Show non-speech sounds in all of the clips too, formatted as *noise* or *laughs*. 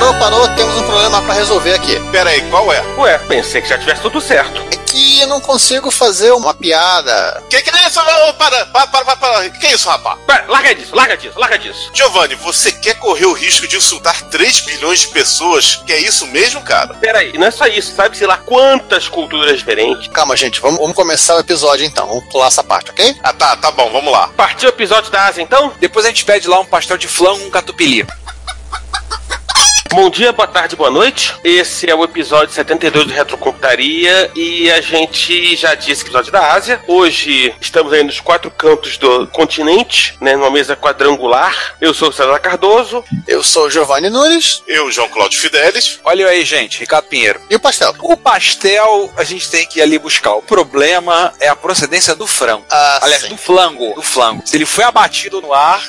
Parou, parou, temos um problema pra resolver aqui. Pera aí, qual é? Ué, pensei que já tivesse tudo certo. É que eu não consigo fazer uma piada. Que que é isso? Ô, Para, para, para, para, para. Que é isso, rapaz? Vai, larga disso, larga disso, larga disso. Giovanni, você quer correr o risco de insultar 3 bilhões de pessoas? Que é isso mesmo, cara? Pera aí, não é só isso, sabe, sei lá, quantas culturas diferentes. Calma, gente, vamos, vamos começar o episódio então. Vamos pular essa parte, ok? Ah, tá, tá bom, vamos lá. Partiu o episódio da Ásia, então? Depois a gente pede lá um pastel de flan com catupiry. Bom dia, boa tarde, boa noite. Esse é o episódio 72 do Retrocomputaria e a gente já disse episódio da Ásia. Hoje estamos aí nos quatro cantos do continente, né, numa mesa quadrangular. Eu sou o César Cardoso. Eu sou o Giovanni Nunes. Eu, João Cláudio Fidelis. Olha aí, gente, Ricardo Pinheiro. E o pastel? O pastel a gente tem que ir ali buscar. O problema é a procedência do frango. Ah, Aliás, sim. do flango. Do flango. Se ele foi abatido no ar.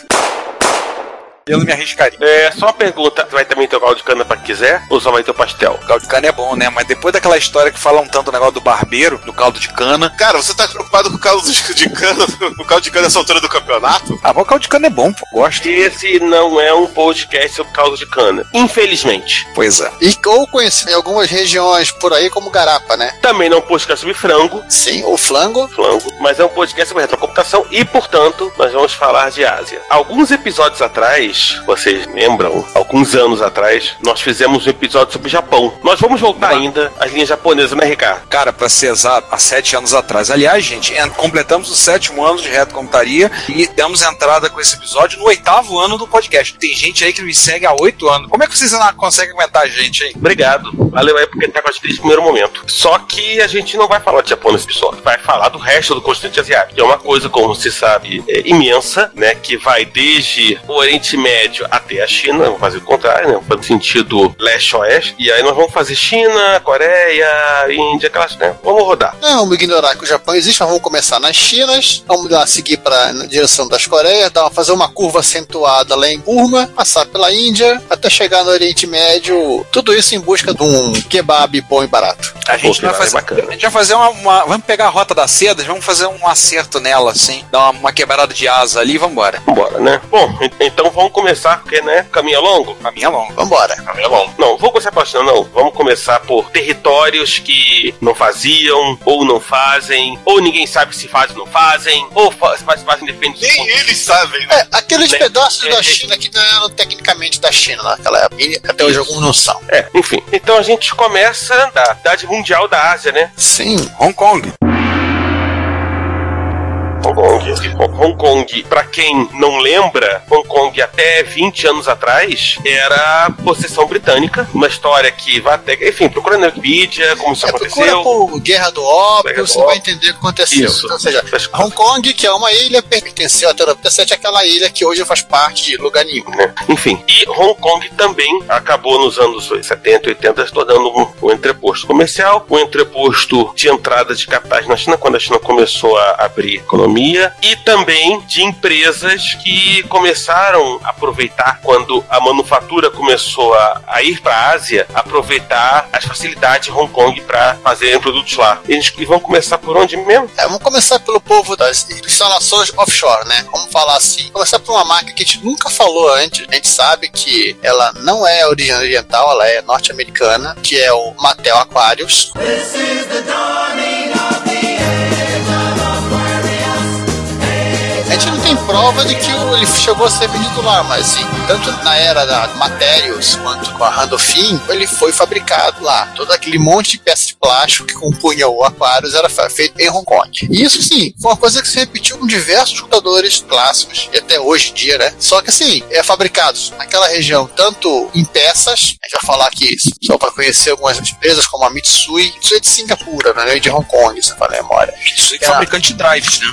Eu não me arriscaria. É, só uma pergunta: vai também ter o caldo de cana pra quem quiser ou só vai ter o pastel? O caldo de cana é bom, né? Mas depois daquela história que falam tanto do negócio do barbeiro, do caldo de cana. Cara, você tá preocupado com o caldo de cana, o caldo de cana nessa altura do campeonato? Ah, mas o caldo de cana é bom, pô. Gosto. Esse não é um podcast sobre caldo de cana. Infelizmente. Pois é. E ou conhecido em algumas regiões por aí como garapa, né? Também não é um podcast sobre frango. Sim, o flango. flango, mas é um podcast sobre retrocomputação e, portanto, nós vamos falar de Ásia. Alguns episódios atrás, vocês lembram, alguns anos atrás, nós fizemos um episódio sobre Japão. Nós vamos voltar ainda às linhas japonesas, né, Ricardo? Cara, pra ser exato, há sete anos atrás. Aliás, gente, en- completamos o sétimo ano de retrocomputaria e damos entrada com esse episódio no oitavo ano do podcast. Tem gente aí que me segue há oito anos. Como é que vocês conseguem aguentar a gente aí? Obrigado. Valeu aí porque tá com a gente desde o primeiro momento. Só que a gente não vai falar de Japão nesse episódio. Vai falar do resto do continente asiático. Que é uma coisa, como se sabe, é, imensa, né? Que vai desde o Oriente Médio até a China. Vamos fazer o contrário, né? Vamos fazer sentido leste-oeste. E aí nós vamos fazer China, Coreia, Índia, aquelas, né? Vamos rodar. Não, vamos ignorar que o Japão existe, mas vamos começar nas Chinas, vamos lá seguir para na direção das Coreias, dar, fazer uma curva acentuada lá em Burma, passar pela Índia, até chegar no Oriente Médio, tudo isso em busca de um kebab bom e barato. A gente Pô, vai fazer. bacana. A gente vai fazer uma, uma- Vamos pegar a rota das sedas, vamos fazer um acerto nela, assim. Dar uma, uma quebrada de asa ali e vambora. Vambora, né? Bom, en- então vamos começar, porque, né? Caminho é longo. Caminho é longo. Vambora. Caminho é longo. Não, vou começar pela China, não. Vamos começar por territórios que não faziam, ou não fazem, ou ninguém sabe se fazem ou não fazem, ou fa- se fazem, fazem depende Nem eles sabem, né? É, aqueles Né? pedaços É, da é. China que não eram tecnicamente da China naquela época, e até hoje alguns não são. É, enfim. Então a gente começa da idade mundial da Ásia, né? Sim, Hong Kong. Hong Kong. Hong Kong, pra quem não lembra, Hong Kong até 20 anos atrás era possessão britânica. Uma história que vai até. Enfim, procura na Wikipedia como isso é, procura aconteceu. por Guerra do Ópio, Guerra do você vai Ópio. entender o que aconteceu. Isso. Então, ou seja, Hong Kong, que é uma ilha, pertenceu até 97 aquela ilha que hoje faz parte de lugar nenhum. né? Enfim, e Hong Kong também acabou nos anos 70 e 80 se tornando um, um entreposto comercial, um entreposto de entrada de capitais na China, quando a China começou a abrir economia, e também de empresas que começaram a aproveitar, quando a manufatura começou a, a ir para a Ásia, aproveitar as facilidades de Hong Kong para fazer produtos lá. E, a gente- e vamos começar por onde mesmo? É, vamos começar pelo povo das instalações offshore, né? Vamos falar assim. Começar por uma marca que a gente nunca falou antes. A gente sabe que ela não é origem oriental, ela é norte-americana, que é o Mattel Aquarius. A gente não tem tem prova de que ele chegou a ser lá, mas sim, tanto na era da Materials quanto com a Randolphin, ele foi fabricado lá. Todo aquele monte de peças de plástico que compunha o Aquarius era feito em Hong Kong. E isso sim, foi uma coisa que se repetiu com diversos computadores clássicos, e até hoje em dia, né? Só que assim, é fabricado naquela região, tanto em peças, a gente vai falar aqui isso, só para conhecer algumas empresas como a Mitsui, Mitsui é de Singapura, né? De Hong Kong, se não me memória. É É. fabricante de drives, né?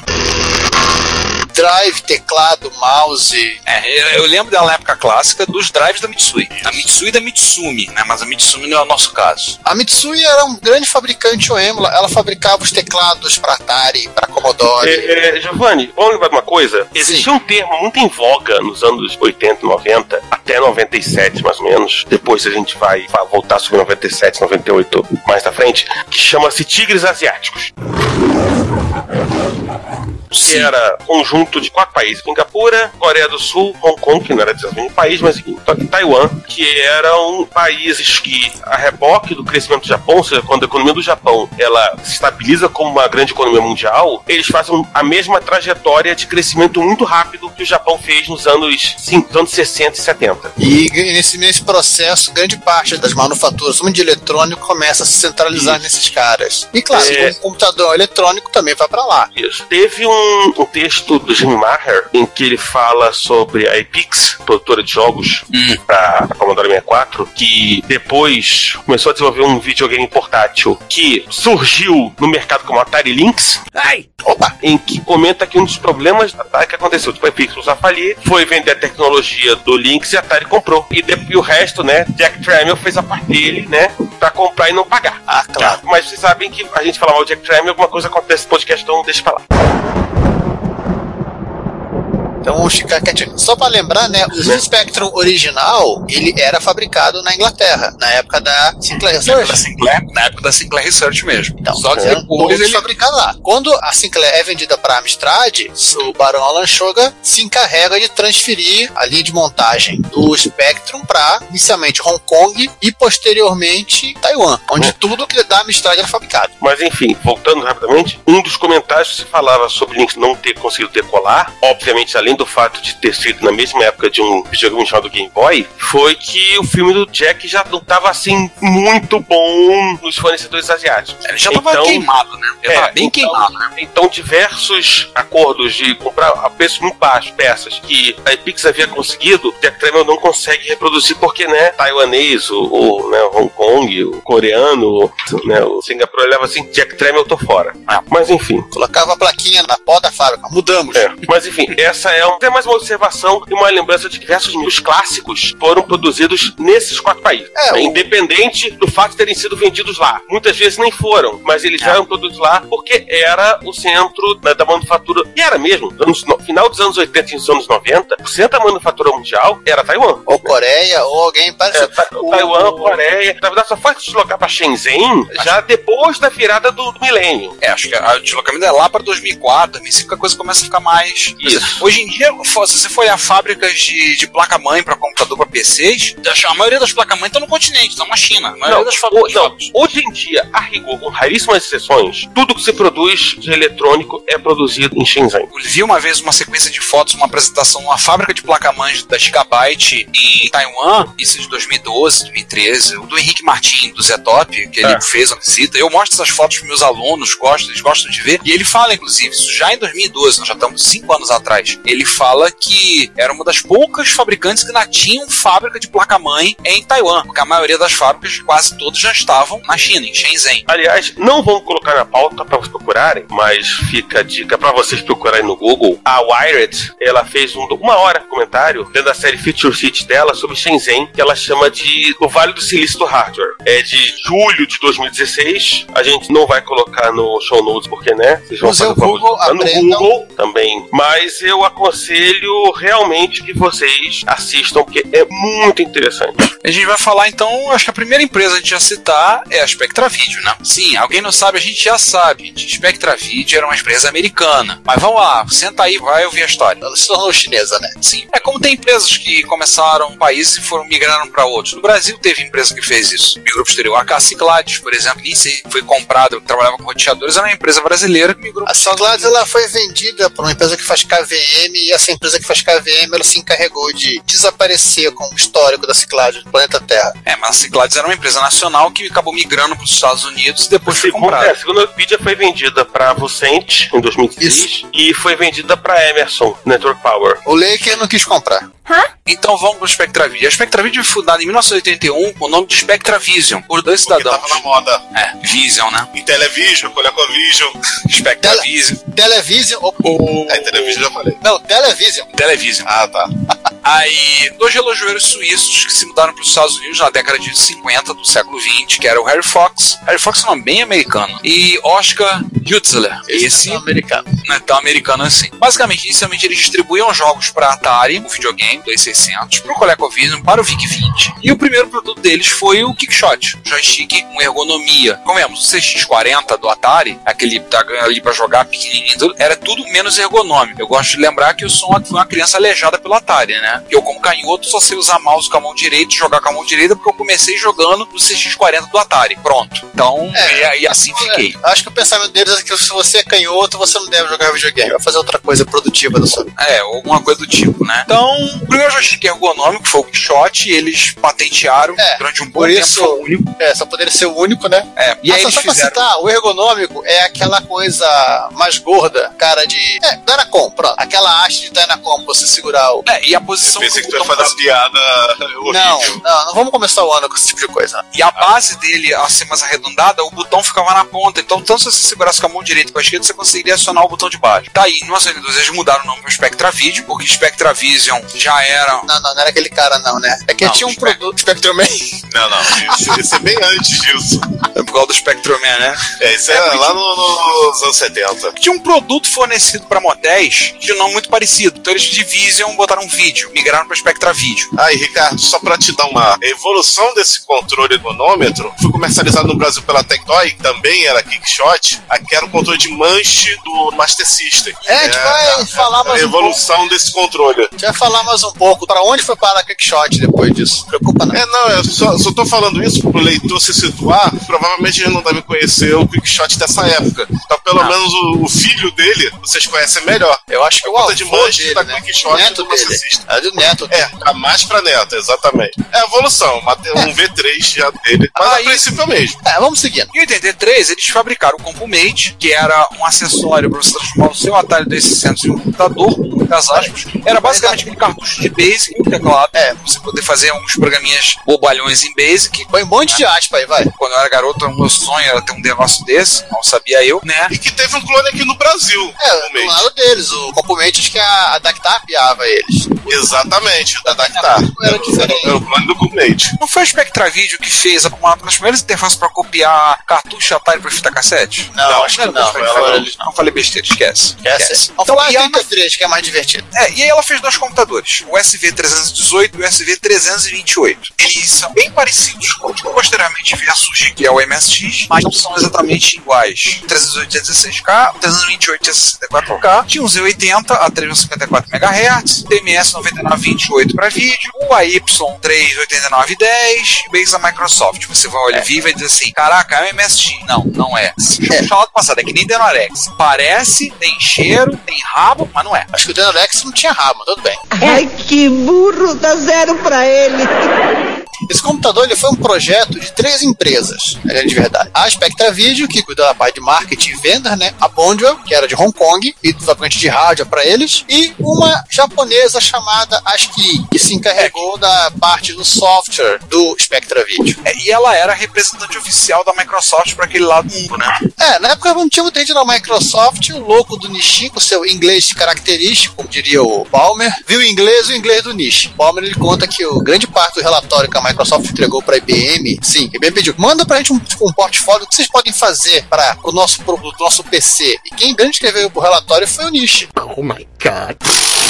Drive, teclado, mouse. É, eu, eu lembro da época clássica dos drives da Mitsui. A Mitsui da Mitsumi, né? Mas a Mitsumi não é o nosso caso. A Mitsui era um grande fabricante OEM, ela ela fabricava os teclados para Atari, para Commodore. É, é, Giovanni, vamos lembrar de uma coisa? Existia um termo muito em voga nos anos 80, 90, até 97 mais ou menos. Depois a gente vai, vai voltar sobre 97, 98 mais na frente, que chama-se tigres asiáticos. Que era conjunto de quatro países: Singapura, Coreia do Sul, Hong Kong, que não era de país, mas Taiwan, que eram países que, a reboque do crescimento do Japão, ou seja, quando a economia do Japão ela se estabiliza como uma grande economia mundial, eles fazem a mesma trajetória de crescimento muito rápido que o Japão fez nos anos, sim, nos anos 60 e 70. E nesse, nesse processo, grande parte das manufaturas, muito de eletrônico, começa a se centralizar nesses caras. E claro, É. o computador eletrônico também vai para lá. Isso. Teve um, um texto do Jimmy Maher em que ele fala sobre a Epix, produtora de jogos para a Commodore 64, que depois começou a desenvolver um videogame portátil que surgiu no mercado como Atari Lynx. Ai! Opa! Em que comenta que um dos problemas da Atari que aconteceu, tipo, a Epix usar falir, foi vender a tecnologia do Lynx e a Atari comprou. E, de- e o resto, né, Jack Tramiel fez a parte dele, né, pra comprar e não pagar. Ah, claro. Mas vocês sabem que a gente fala mal de Jack Tramiel, alguma coisa acontece no podcast, então deixa pra lá. Então vamos ficar quietinho. Só para lembrar, né? O Spectrum original, ele era fabricado na Inglaterra, na época da Sinclair Na época da Research. Sinclair, na época da Sinclair Research mesmo. Então, Só que depois ele. fabricados lá. Quando a Sinclair é vendida para a Amstrad, o Barão Alan Sugar se encarrega de transferir a linha de montagem do Spectrum para inicialmente Hong Kong e posteriormente Taiwan, onde tudo que da Amstrad era fabricado. Mas enfim, voltando rapidamente, um dos comentários que se falava sobre Lynx não ter conseguido decolar, obviamente além do fato de ter sido na mesma época de um videogame chamado Game Boy, foi que o filme do Jack já não estava assim muito bom nos fornecedores asiáticos. Ele já tava Então- queimado, né? Já É, bem então- queimado, né? Então, diversos acordos de comprar a preço muito baixo peças que a Epix havia conseguido, Jack Tramiel não consegue reproduzir porque, né, taiwanês, o, o, né, Hong Kong, o coreano, o, né, o Singapura leva assim, Jack Tramiel eu tô fora. Mas enfim, Colocava a plaquinha na porta da fábrica, mudamos. é, mas enfim, essa é, um, é mais uma observação e uma lembrança de que diversos dos clássicos foram produzidos nesses quatro países. É, né, o- Independente do fato de terem sido vendidos lá. Muitas vezes nem foram, mas eles já eram produzidos lá porque era o centro da, da manufatura. E era mesmo, anos, no final dos anos 80 e nos anos 90, o centro da manufatura mundial era Taiwan. Ou Coreia, ou alguém É, parecido. Ta- O- Taiwan, Coreia. Na verdade, só foi se deslocar para Shenzhen já depois da virada do milênio. É, acho que a deslocamento é lá para 2004, 2005, que a coisa começa a ficar mais. Isso. Hoje em dia, se você for olhar fábricas de, de placa-mãe para computador para PCs, a maioria das placas-mães estão no continente, estão na China. A maioria Não, das o- fábricas. não, hoje em dia, a rigor, com raríssimas exceções, tudo que se produz de eletrônico é produzido em Shenzhen. Eu vi uma vez uma sequência de fotos, uma apresentação numa fábrica de placa-mães da Gigabyte em Taiwan, isso de 2012, 2013, o do Henrique Martin, do Zetop, que ele É. fez uma visita. Eu mostro essas fotos para meus alunos, gostam, eles gostam de ver. E ele fala, inclusive, isso já em 2012, nós já estamos cinco anos atrás. Ele fala que era uma das poucas fabricantes que ainda tinham fábrica de placa-mãe em Taiwan, porque a maioria das fábricas, quase todas, já estavam na China, em Shenzhen. Aliás, não vamos colocar na pauta para vocês procurarem, mas fica a dica para vocês procurarem no Google. A Wired, ela fez um, uma hora de comentário dentro da série Feature City dela sobre Shenzhen, que ela chama de o Vale do Silício do Hardware. É de julho de 2016. A gente não vai colocar no show notes porque, né? Vocês vão Use o fazer Google, no. Google também. Mas eu aconselho realmente que vocês assistam, porque é muito interessante. A gente vai falar então, acho que a primeira empresa a gente ia citar é a Spectra Video, né? Sim, alguém não sabe, a gente já sabe. Gente. Spectra Video era uma empresa americana. Mas vamos lá, senta aí, vai ouvir a história. Ela se tornou chinesa, né? Sim. É como tem empresas que começaram um país e foram migrando para outros. No Brasil teve empresa que fez isso. Migrou pro exterior. A Caciclades, por exemplo, nem sei, foi comprada, trabalhava com roteadores, era uma empresa brasileira que migrou A Sunglass ela foi vendida por uma empresa que faz KVM e essa empresa que faz KVM ela se encarregou de desaparecer com o histórico da Ciclades do planeta Terra. É, mas a Ciclades era uma empresa nacional que acabou migrando para os Estados Unidos e depois foi é, comprada. segundo a Wikipedia, foi vendida para Vocent em 2006 e foi vendida para Emerson Network Power. O Laker não quis comprar. Então vamos para o SpectraVideo. A SpectraVideo foi fundada em 1981 com o nome de SpectraVision, por dois Porque cidadãos. tava na moda. É, Vision, né? Em Television, ColecoVision. SpectraVision. Television. ou- O... É, Television já falei. Não, Television. Television. Ah, tá. Aí, dois relojoeiros suíços que se mudaram para os Estados Unidos na década de 50 do século 20, que era o Harry Fox. Harry Fox é um nome bem americano. E Oscar Hutzler. Esse é americano. não é tão americano assim. Basicamente, inicialmente eles distribuíam jogos para Atari, o videogame 2600, para o ColecoVision, para o VIC-20. E o primeiro produto deles foi o Kickshot, um joystick com ergonomia. Comemos, o CX40 do Atari, aquele que tá ali para jogar pequenininho, era tudo menos ergonômico. Eu gosto de lembrar que eu sou uma, fui uma criança aleijada pelo Atari, né? Eu, como canhoto, só sei usar mouse com a mão direita e jogar com a mão direita porque eu comecei jogando no CX40 do Atari. Pronto. Então, É. e, e assim fiquei. Acho que o pensamento deles é que se você é canhoto, você não deve jogar videogame. Vai fazer outra coisa produtiva da sua vida. É, alguma coisa do tipo, né? Então, o primeiro joystick ergonômico foi o Shot, e eles patentearam É, durante um bom por tempo, isso- foi o único. É, só poderia ser o único, né? É, e Ah, aí só, eles só pra fizeram. citar, o ergonômico é aquela coisa mais gorda, cara de. É, Dynacom, pronto. Aquela haste de Dynacom pra você segurar o. É, e a Eu posição pensei do que tu ia botão fazer uma piada horrível. Não, não, não vamos começar o ano com esse tipo de coisa. E a base dele, a ser mais arredondada, o botão ficava na ponta. Então, tanto se você segurasse com a mão direita e com a esquerda, você conseguiria acionar o botão de baixo. Tá aí, em 1982 eles mudaram o nome para Spectra Video, porque Spectra Vision já era. Não, não, não era aquele cara, não, né? É que Não, tinha um Spectrum. produto Spectrum Man. *laughs* Não, não. Isso, isso é bem antes disso. É por causa do Spectrum Man, né? É, isso é, É, lá no- nos anos 70. Tinha um produto fornecido para motéis de nome muito parecido. Então eles de Vision botaram um vídeo, migraram para Spectra Video. Aí, Ricardo, só pra te dar uma evolução desse controle ergonômetro, foi comercializado no Brasil pela Tectoy, que também era Kickshot, aqui era o controle de manche do Master System. É, a gente vai falar a mais um evolução desse controle. A gente vai falar mais um pouco pra onde foi parar a Quickshot depois disso. Preocupa não. É, não, eu só, só tô falando isso pro leitor se situar. Provavelmente ele não deve conhecer o Quickshot dessa época. Então, pelo Não. menos o, o filho dele, vocês conhecem melhor. Eu acho que o avô de dele, da né? Quickshot O neto do dele. É do neto dele. É, tá mais pra neto, exatamente. É a evolução, um V3 já dele. Mas Aí- a princípio é o mesmo. É, vamos seguindo. Em 83, eles fabricaram o CompuMate, que era um acessório para você transformar o seu Atari 2600 em um computador, muitas aspas. Era basicamente aquele cartucho de Basic teclado, É. pra você poder fazer uns programinhas bobalhões em Basic. Põe um monte de aspa aí, vai. Quando eu era garoto, o meu sonho era ter um negócio desse, não sabia eu, né? E que teve um clone aqui no Brasil. É, no do mês. lado deles. O componente acho que a, a Dactar piava eles. Exatamente, o da Dactar. Era diferente. Era o clone do Coolmate. Não foi a Spectra Video que fez uma das primeiras interfaces para copiar cartucho Atari para fita cassete? Não, Não, acho que era não. ela não. não. Não falei besteira, esquece. Esquece. Vamos Então, falar e em ela- 33, que é mais divertido. É, e aí ela fez dois computadores, o SV318 e o SV328. Eles são bem parecidos com o que posteriormente veio a surgir, que é o MSX, mas não são exatamente iguais. O 318 tinha 16K, o 328 tinha 64K, tinha um Z80 a 354 MHz, TMS 9928 para vídeo, o AY38910 e base da Microsoft. Você vai olhar e vai dizer assim, caraca, é um MSX. Não, não é. É. Fala do passado, é que nem Denorex. Parece, tem cheiro, tem rabo, mas não é. Acho que o Denorex não tinha rabo, mas tudo bem. Ai, que burro, dá zero pra ele. Esse computador ele foi um projeto de três empresas, na grande verdade. A Spectra Video, que cuida da parte de marketing e vendas, né? A Bonduel, que era de Hong Kong e fabricante de rádio para eles, e uma japonesa chamada ASCII, que se encarregou da parte do software do Spectra Video. É, e ela era a representante oficial da Microsoft para aquele lado do mundo, né? É, na época não tinha o dente da Microsoft, o louco do Nishin, com seu inglês característico, como diria o Palmer, viu o inglês e o inglês do Nishi. Palmer ele conta que o grande parte do relatório que a Microsoft entregou para a IBM, sim, a IBM pediu, manda pra gente um, tipo, um portfólio, o que vocês podem fazer para o nosso produto, nosso PC. E quem grande escreveu o relatório foi o Nishi. Oh my god.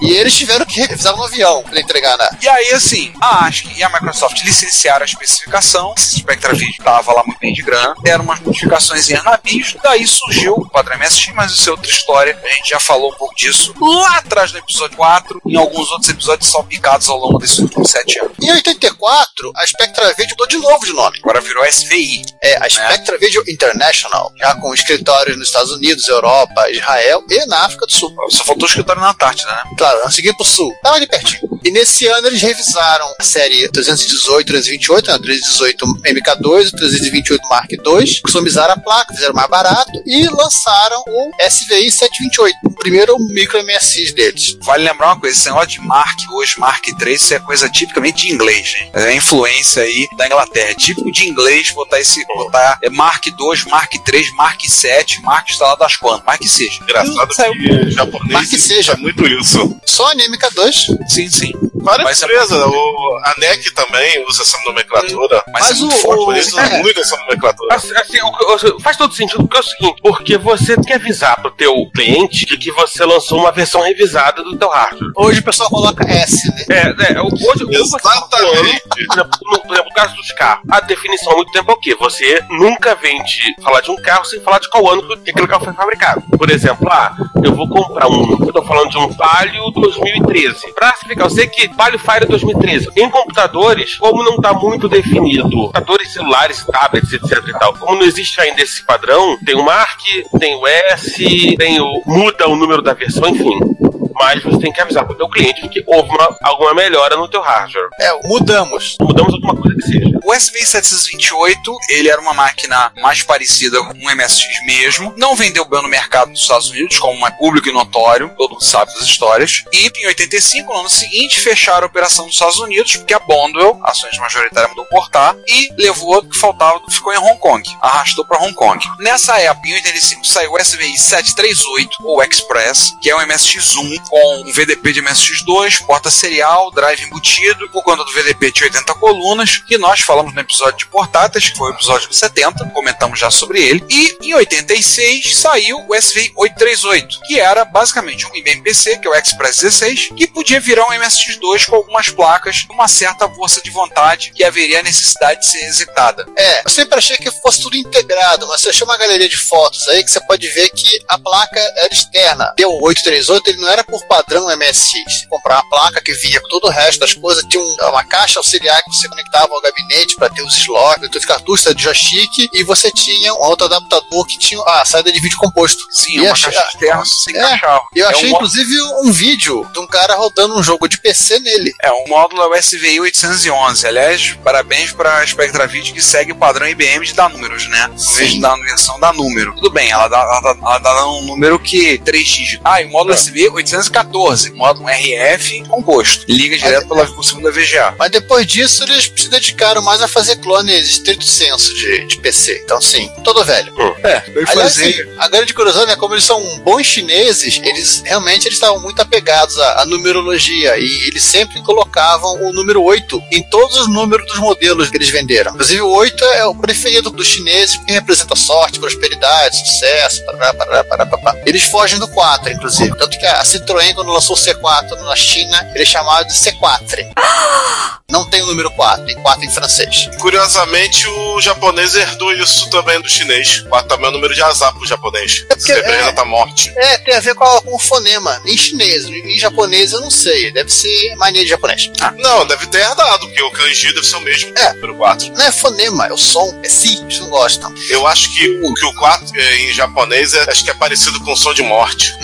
E eles tiveram que revisar no avião pra entregar, né? E aí, assim, a ASCII e a Microsoft licenciaram a especificação, esse Spectra Video tava lá muito bem de grana, deram umas modificações em navios, daí surgiu o padrão MSX, mas isso é outra história, a gente já falou um pouco disso lá atrás no episódio 4, em alguns outros episódios salpicados ao longo desses últimos 7 anos. Em 84, a Spectra Video mudou de novo de nome. Agora virou SVI. É, a Spectra Video International, já com escritórios nos Estados Unidos, Europa, Israel e na África do Sul. Só faltou o escritório na Antártida, né? Claro, nós seguimos pro sul. Tava ali pertinho. E nesse ano eles revisaram a série 318, 328, né? 318 MK2, 328 Mark II, customizaram a placa, fizeram mais barato e lançaram o SVI 728, o primeiro micro MSX deles. Vale lembrar uma coisa, esse negócio de Mark hoje, Mark III, isso é coisa tipicamente de inglês, hein? É a influência aí da Inglaterra. É típico de inglês botar esse, botar é Mark II, Mark III, Mark VII, Mark está lá das quantas, Mark seja. Engraçado que japonês que seja. é muito isso. Só a MK2. Sim, sim. Várias Mas é empresas, o, a NEC também usa essa nomenclatura. Mas, Mas é muito o- forte. Eles isso. usam É. muito essa nomenclatura. Assim, assim, faz todo sentido porque é o seguinte, porque você tem que avisar pro teu cliente de que você lançou uma versão revisada do teu hardware. Hoje o pessoal coloca S, né? É, é, hoje, tá falando, Exatamente. por exemplo, no, por exemplo, no caso dos carros, a definição há muito tempo é o quê? Você nunca vende falar de um carro sem falar de qual ano que aquele carro foi fabricado. Por exemplo, ah, eu vou comprar um, eu tô falando de um Palio 2013. Pra explicar, eu sei que Palio Fire 2013. Em computadores, como não tá muito definido, computadores celulares, tablets, etc e tal, como não existe ainda esse padrão, tem o Mark, tem o S, tem o muda o número da versão, enfim. Mas você tem que avisar pro teu cliente de que houve uma- alguma melhora no teu hardware. É, mudamos. Mudamos alguma coisa que seja. O SVI 728, ele era uma máquina mais parecida com um MSX mesmo, não vendeu bem no mercado dos Estados Unidos, como é público e notório, todo mundo sabe das histórias, e em 85, no ano seguinte, fecharam a operação nos Estados Unidos, porque a Bondwell, ações majoritária, mandou portar, e levou o que faltava, ficou em Hong Kong, arrastou para Hong Kong. Nessa época, em 85, saiu o SVI 738, ou Express, que é um MSX1 com um VDP de MSX2, porta serial, drive embutido, por conta do VDP de 80 colunas, que nós falamos no episódio de portáteis, que foi o episódio 70, comentamos já sobre ele. E em 86 saiu o SVI 838, que era basicamente um IBM-PC, que é o Express 16, que podia virar um MSX2 com algumas placas, uma certa força de vontade que haveria necessidade de ser executada. É, eu sempre achei que fosse tudo integrado, mas você achou uma galeria de fotos aí que você pode ver que a placa era externa. O 838 ele não era por padrão MSX. Você comprava uma placa que vinha com todo o resto das coisas, tinha um- uma caixa auxiliar que você conectava ao gabinete para ter os slots, os cartuchos de joystick, e você tinha um outro adaptador que tinha a saída de vídeo composto. Sim, E uma achei- caixa externa se É, encaixava. Eu É achei, um mo- inclusive, um vídeo de um cara rodando um jogo de PC nele. É, o módulo é o SVI 811. Aliás, parabéns para a Spectra Video que segue o padrão IBM de dar números, né? Em vez de dar uma versão, dá número. Tudo bem, ela dá, ela dá, ela dá um número que 3 dígitos. Ah, e o módulo SVI 814, módulo RF composto. Liga direto pela, por cima da VGA. Mas depois disso, eles se dedicaram mais a fazer clones estrito senso de, de PC. Então, sim, todo velho. É, eu Aliás, sim, a grande curiosidade é como eles são bons chineses, eles realmente eles estavam muito apegados à, à numerologia e eles sempre colocavam o número 8 em todos os números dos modelos que eles venderam. Inclusive, o 8 é o preferido dos chineses porque representa sorte, prosperidade, sucesso. Parará, parará, parará, parará. Eles fogem do 4, inclusive. Tanto que a Citroën, quando lançou o C4 na China, ele é chamado de C4. *gasps* Não tem o número 4, tem 4 em francês. Curiosamente, o japonês herdou isso também do chinês. 4 também é o número de azar pro japonês. É porque- Isso representa a morte. É, tem a ver com, a- com o fonema. Em chinês, em japonês eu não sei. Deve ser mania de japonês. Não, deve ter herdado, porque o kanji deve ser o mesmo. É. Número 4. Não é fonema, é o som. É si, eles não gostam. Eu acho que o que o 4 é, em japonês é, acho que é parecido com o som de morte.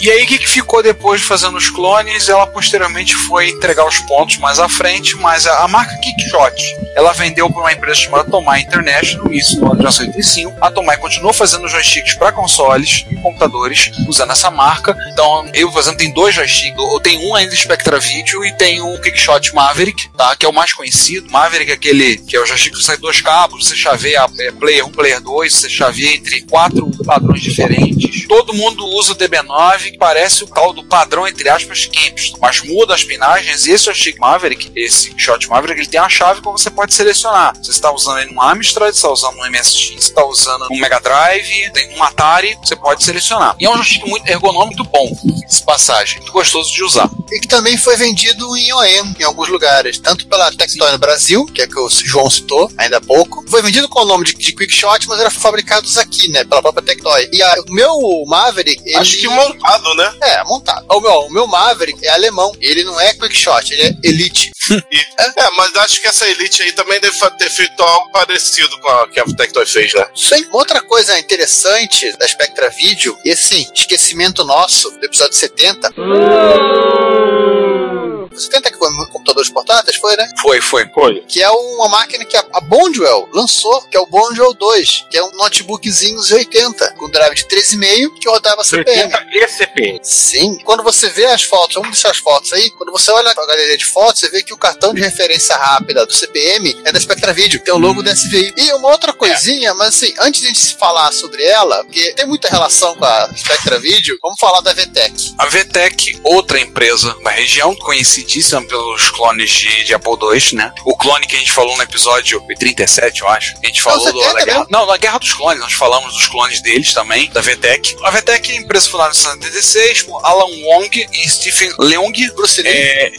E aí, o que, que ficou depois de fazendo os clones? Ela posteriormente foi entregar os pontos mais à frente, mas a, a marca Kickshot, ela vendeu para uma empresa chamada Tomai International, isso no ano de 1985. A Tomai continuou fazendo joysticks para consoles e computadores, usando essa marca. Então, eu, exemplo, tenho dois joysticks. Eu tenho um ainda Spectra Video e tenho um Kickshot Maverick, tá? Que é o mais conhecido. Maverick é aquele que é o joystick que sai dois cabos, você chaveia é, player 1, player 2, você chaveia entre quatro padrões diferentes. Todo mundo usa o DB9, que parece o tal do padrão, entre aspas, Kempston, mas muda as pinagens. E esse joystick Maverick, esse Shot Maverick, ele tem uma chave que você pode selecionar. Você está usando aí um Amstrad, você está usando um MSX, você está usando um Mega Drive, tem um Atari, você pode selecionar. E é um joystick muito ergonômico muito bom, de passagem, muito gostoso de usar. E que também foi vendido em OEM em alguns lugares, tanto pela Tectoy no Brasil, que é que o João citou ainda há pouco. Foi vendido com o nome de, de Quickshot, mas era fabricado aqui, né, pela própria Tectoy. E a- o meu Maverick, ele... Acho que montado, né? É, montado. O meu, o meu Maverick é alemão. Ele não é Quickshot, ele é Elite. *laughs* E- é, mas acho que essa Elite aí também deve ter feito algo parecido com a que a Tectoy fez, né? Sim. Outra coisa interessante da Spectra Video, e assim, esquecimento nosso do episódio 70. 70 que foi computadores portáteis, foi, né? Foi, foi. Foi. Que é uma máquina que a, Bondwell lançou, que é o Bondwell 2, que é um notebookzinho dos 80, com drive de 13,5 que rodava CPM. 80 e CPM. Sim. Quando você vê as fotos, vamos deixar as fotos aí, quando você olha a galeria de fotos, você vê que o cartão de referência rápida do CPM é da Spectra Video, tem o logo da SVI. E uma outra coisinha, mas assim, antes de a gente falar sobre ela, porque tem muita relação com a Spectra Video, vamos falar da VTEC. A VTEC, outra empresa da região, conhecidíssima pelos clones de, de Apple II, né? O clone que a gente falou no episódio 37, eu acho. A gente falou do- 70 da guerra. Não, da Guerra dos Clones, nós falamos dos clones deles também, da VTEC. A VTEC é empresa fundada em 1976 por Alan Wong e Stephen Leung. Lee. É...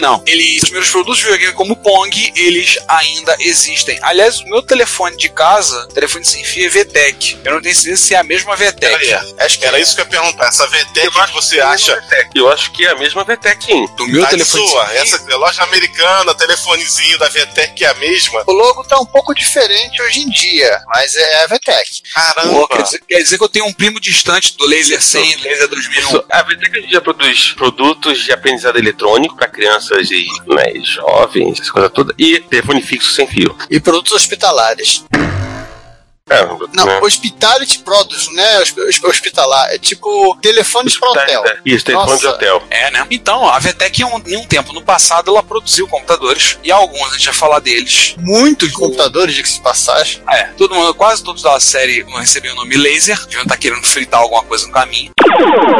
Não. Eles, os primeiros produtos de videogame como o Pong, eles ainda existem. Aliás, o meu telefone de casa, telefone sem fio é VTEC. Eu não tenho certeza se é a mesma VTEC. Peraí, Acho que era isso que eu ia perguntar. Essa VTEC que você acha Eu acho que é a mesma VTEC, sim. Do meu a telefone sua, sem fio, essa loja americana, telefonezinho da VTEC é a mesma? O logo tá um pouco diferente hoje em dia, mas é a VTEC. Caramba! Pô, quer, dizer, quer dizer que eu tenho um primo distante do Laser 100 e Laser 2001. Isso, a VTEC hoje em dia produz produtos de aprendizado eletrônico para crianças e né, jovens, essa coisa toda, e telefone fixo sem fio. E produtos hospitalares. É, Não, né? Hospitality não é hosp- hosp- hospitalar. É tipo telefones para hotel. Isso, telefone de hotel. É, né? Então, a VTEC, em um, em um tempo no passado, ela produziu computadores, e alguns a gente vai falar deles. Muitos computadores, diga-se de passagem. É, todo mundo, quase todos da série recebiam o nome Laser, deviam estar querendo fritar alguma coisa no caminho.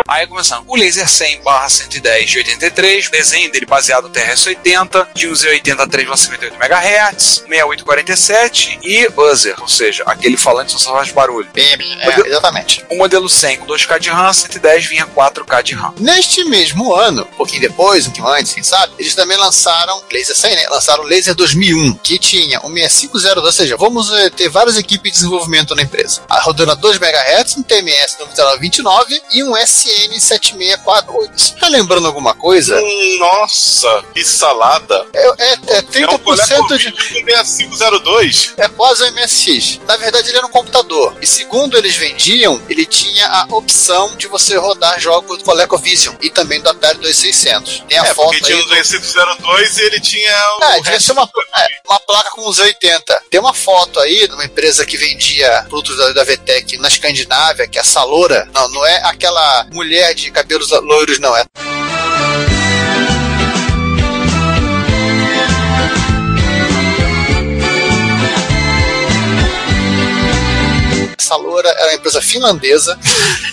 Aí começando, o Laser 100 110 de 83, desenho dele baseado no TRS-80, de um Z80 3,58 MHz, 6847 e buzzer, ou seja, aquele falante só faz barulho. Bem, é, exatamente. O modelo 100 com 2K de RAM, 110 vinha 4K de RAM. Neste mesmo ano, um pouquinho depois, um pouquinho antes, quem sabe, eles também lançaram Laser 100, né? Lançaram o Laser 2001, que tinha um 6502, ou seja, vamos eh, ter várias equipes de desenvolvimento na empresa. A rodando a 2 MHz, um TMS 9929 e um SN7648. Tá lembrando alguma coisa? Nossa, que salada! É, é, é É um 30% de. ColecoVision com 6502. É quase o MSX. Na verdade, ele era um computador. E segundo eles vendiam, ele tinha a opção de você rodar jogos do ColecoVision e também do Atari 2600. Tem a É, foto porque tinha aí. um do- 6502 e ele tinha o É, devia ser uma, é, uma placa com os 80. Tem uma foto aí de uma empresa que vendia produtos da, da VTEC na Escandinávia, que é a Salora. Não, não é aquela mulher de cabelos loiros, não. É Salora é uma empresa finlandesa.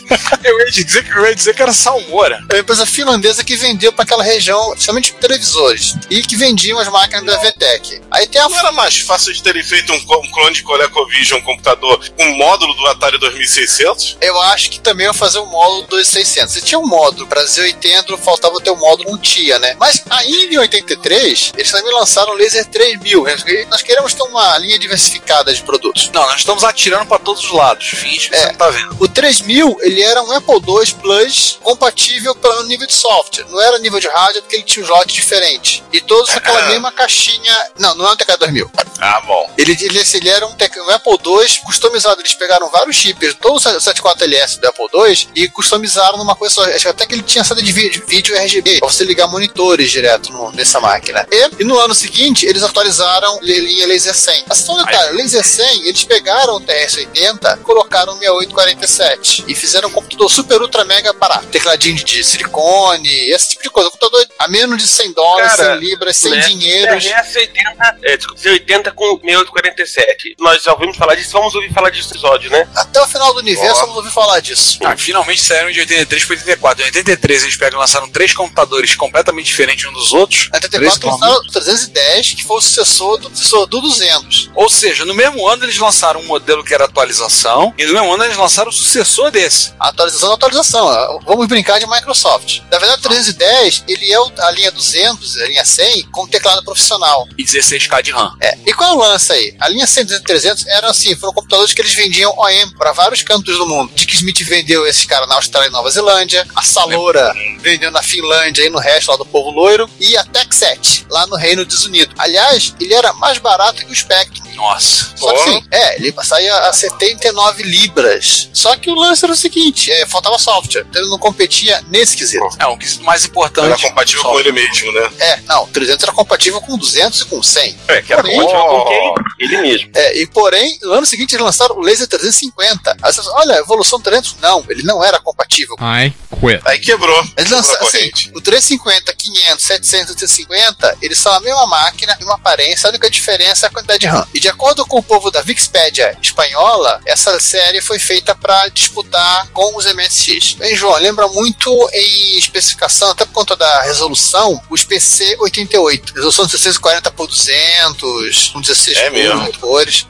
*laughs* Eu ia dizer que, eu ia dizer que era Salmoura. É uma empresa finlandesa que vendeu para aquela região, somente televisores. E que vendiam as máquinas da VTEC. Aí tem a Não era mais fácil de terem feito um, um clone de ColecoVision, um computador com um módulo do Atari 2600? Eu acho que também ia fazer o módulo 2600. Você tinha um módulo para Z80, faltava ter o módulo não tinha, né? Mas ainda em 83, eles também lançaram o Laser 3000. Nós queremos ter uma linha diversificada de produtos. Não, nós estamos atirando pra todos os lados. Finge que É. você não tá vendo. O 3000, ele era um Apple II Plus compatível pelo nível de software. Não era nível de hardware, porque ele tinha um slot diferente. E todos com aquela *laughs* mesma caixinha... Não, não é um TK 2000. Ah, bom. Ele, ele, ele era um, tec- um Apple II customizado. Eles pegaram vários chips, todos os 74LS do Apple II, e customizaram numa coisa só. Acho que até que ele tinha saída de de vídeo RGB, pra você ligar monitores direto no- nessa máquina. E, e no ano seguinte, eles atualizaram linha Laser 100. Mas só um detalhe, Laser 100, eles pegaram o TRS-80 colocaram o 6847 e fizeram um computador super ultra mega barato. Tecladinho de silicone, esse tipo de coisa. Um computador a menos de 100 dólares, Cara, 100 libras, 100 né? dinheiros. CRS-80, é, desculpa, C80 com 6847. Nós já ouvimos falar disso, vamos ouvir falar desse episódio, né? Até o final do universo Ó. vamos ouvir falar disso. Ah, finalmente saíram de 83 para 84. Em 83 eles pegam e lançaram três computadores completamente diferentes um dos outros. Três 84 lançaram o 310, que foi o sucessor do, sucessor do 200. Ou seja, no mesmo ano eles lançaram um modelo que era atualização, e no mesmo ano eles lançaram o sucessor desse. Atualização da atualização. Vamos brincar de Microsoft. Na verdade, o 310, ele é a linha 200, a linha 100, com teclado profissional. E 16K de RAM. É. E qual é o lance aí? A linha 100 e 300 eram assim, foram computadores que eles vendiam OEM para vários cantos do mundo. Dick Smith vendeu esses caras na Austrália e Nova Zelândia, a Salora vendeu na Finlândia e no resto lá do povo loiro, e a Texet, lá no Reino Desunido. Aliás, ele era mais barato que o Spectrum. Nossa. Só que sim, é, ele saía a 79 libras. Só que o lance era o seguinte, é, faltava software, então ele não competia nesse quesito. É, um quesito mais importante. Era compatível com ele mesmo, né? É, não, o 300 era compatível com 200 e com 100. É, que era Porém- compatível com quem? Ele mesmo. É, e porém, no ano seguinte eles lançaram o Laser 350. Aí você fala, olha, a evolução 300. Não, ele não era compatível. I quit. Aí quebrou. Eles Quebrou a lançaram, assim, o 350, 500, 700 e 350, eles são a mesma máquina, a mesma aparência, a única diferença é a quantidade de RAM. E de acordo com o povo da Wikipédia espanhola, essa série foi feita para disputar com os MSX. Bem, João, lembra muito em especificação, até por conta da resolução, os PC 88. Resolução de 640 por 200, com 16 É.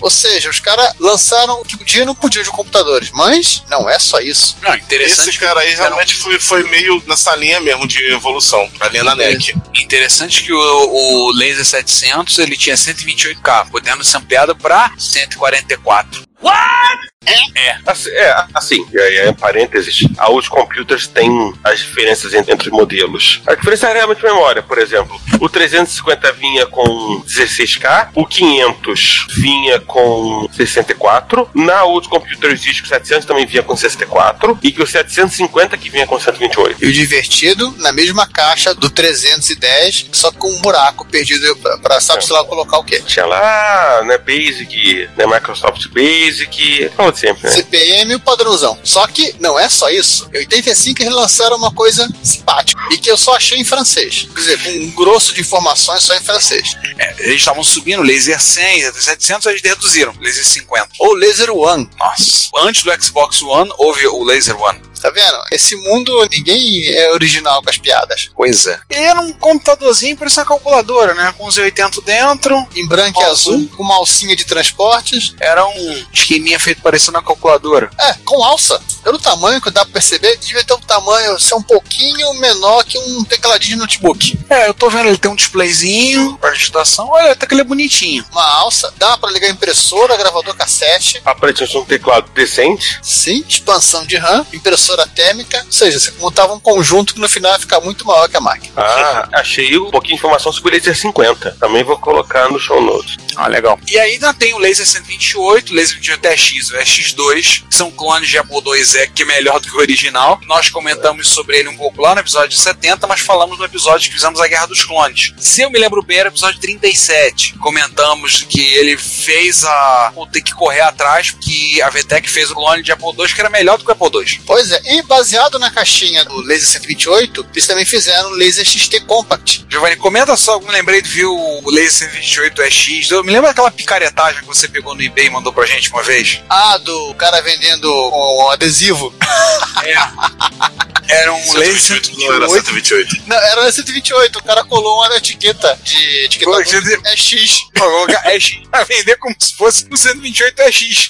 Ou seja, os caras lançaram o que podia e não podia de computadores. Mas não é só isso. Não, interessante. Esse cara aí realmente foi, foi meio nessa linha mesmo de evolução. A linha da NEC. Interessante que o, o Laser 700 ele tinha 128K, podendo ser ampliado para 144. Assim, é, assim, e aí, é, parênteses, a Old Computers tem as diferenças entre, entre os modelos. A diferença é realmente memória, por exemplo. O 350 vinha com 16K, o 500 vinha com 64, na Old Computers diz que o 700 também vinha com 64, e que o 750 que vinha com 128. E o divertido, na mesma caixa do 310, só com um buraco perdido pra, pra sabe-se lá colocar o quê? Tinha lá, né, Basic, né, Microsoft Basic, fala de sempre, né? CPM e o padrãozão. Só que não é só isso. Em 85 eles lançaram uma coisa simpática e que eu só achei em francês. Quer dizer, com um grosso de informações só em francês. É, eles estavam subindo laser 100, laser 700, eles reduziram, laser 50. Ou Laser One. Nossa. Antes do Xbox One, houve o Laser One. Tá vendo? Esse mundo, ninguém é original com as piadas. Pois é. E era um computadorzinho, parecia uma calculadora, né? Com os 80 dentro. Em branco e Azul. azul, com uma alcinha de transportes. Era um esqueminha feito parecendo uma calculadora. É, com alça. Pelo tamanho que dá pra perceber, devia ter um tamanho ser um pouquinho menor que um tecladinho de notebook. É, eu tô vendo ele tem um displayzinho para digitação. Olha, até que ele é bonitinho. Uma alça, dá pra ligar impressora, gravador cassete. Aparentemente um teclado decente. Sim, expansão de RAM, impressora térmica, ou seja, você montava um conjunto que no final ia ficar muito maior que a máquina. Ah, achei um pouquinho de informação sobre o Laser 50. Também vou colocar no show notes. Ah, legal. E ainda tem o Laser 128, o Laser 128 TX, o X2, que são clones de Apple IIe, que é melhor do que o original. Nós comentamos sobre ele um pouco lá no episódio 70, mas falamos no episódio que fizemos a Guerra dos Clones. Se eu me lembro bem, era o episódio 37. Comentamos que ele fez a... Vou ter que correr atrás, porque a VTEC fez o clone de Apple II que era melhor do que o Apple II. Pois é, e baseado na caixinha do Laser 128, eles também fizeram o Laser XT Compact. Giovanni, comenta só, eu me lembrei de ver o Laser 128 EX. Eu me lembro daquela picaretagem que você pegou no eBay e mandou pra gente uma vez? Ah, do cara vendendo um adesivo. Era um Laser 128 não era 128. 128. Não, era 128, o cara colou uma etiqueta de etiquetador. Pô, você- É X. Colocar EX pra vender como se fosse um 128 EX.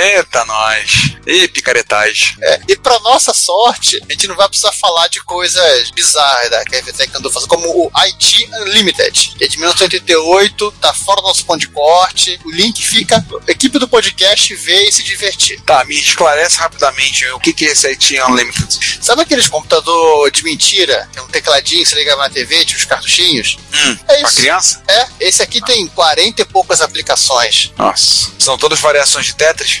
Eita, nós. Ih, picaretagem. É, e pra nossa sorte, a gente não vai precisar falar de coisas bizarras da VTEC andou fazendo, como o IT Unlimited, que é de 1988, tá fora do nosso ponto de corte. O link fica. A equipe do podcast vê e se divertir. Tá, me esclarece rapidamente o que, que é esse IT Unlimited. Sabe aqueles computador de mentira? Tem um tecladinho que você ligava na TV, tinha os cartuchinhos? Hum, É pra isso. criança? É, esse aqui tem 40 e poucas aplicações. Nossa. São todas variações de Tetris?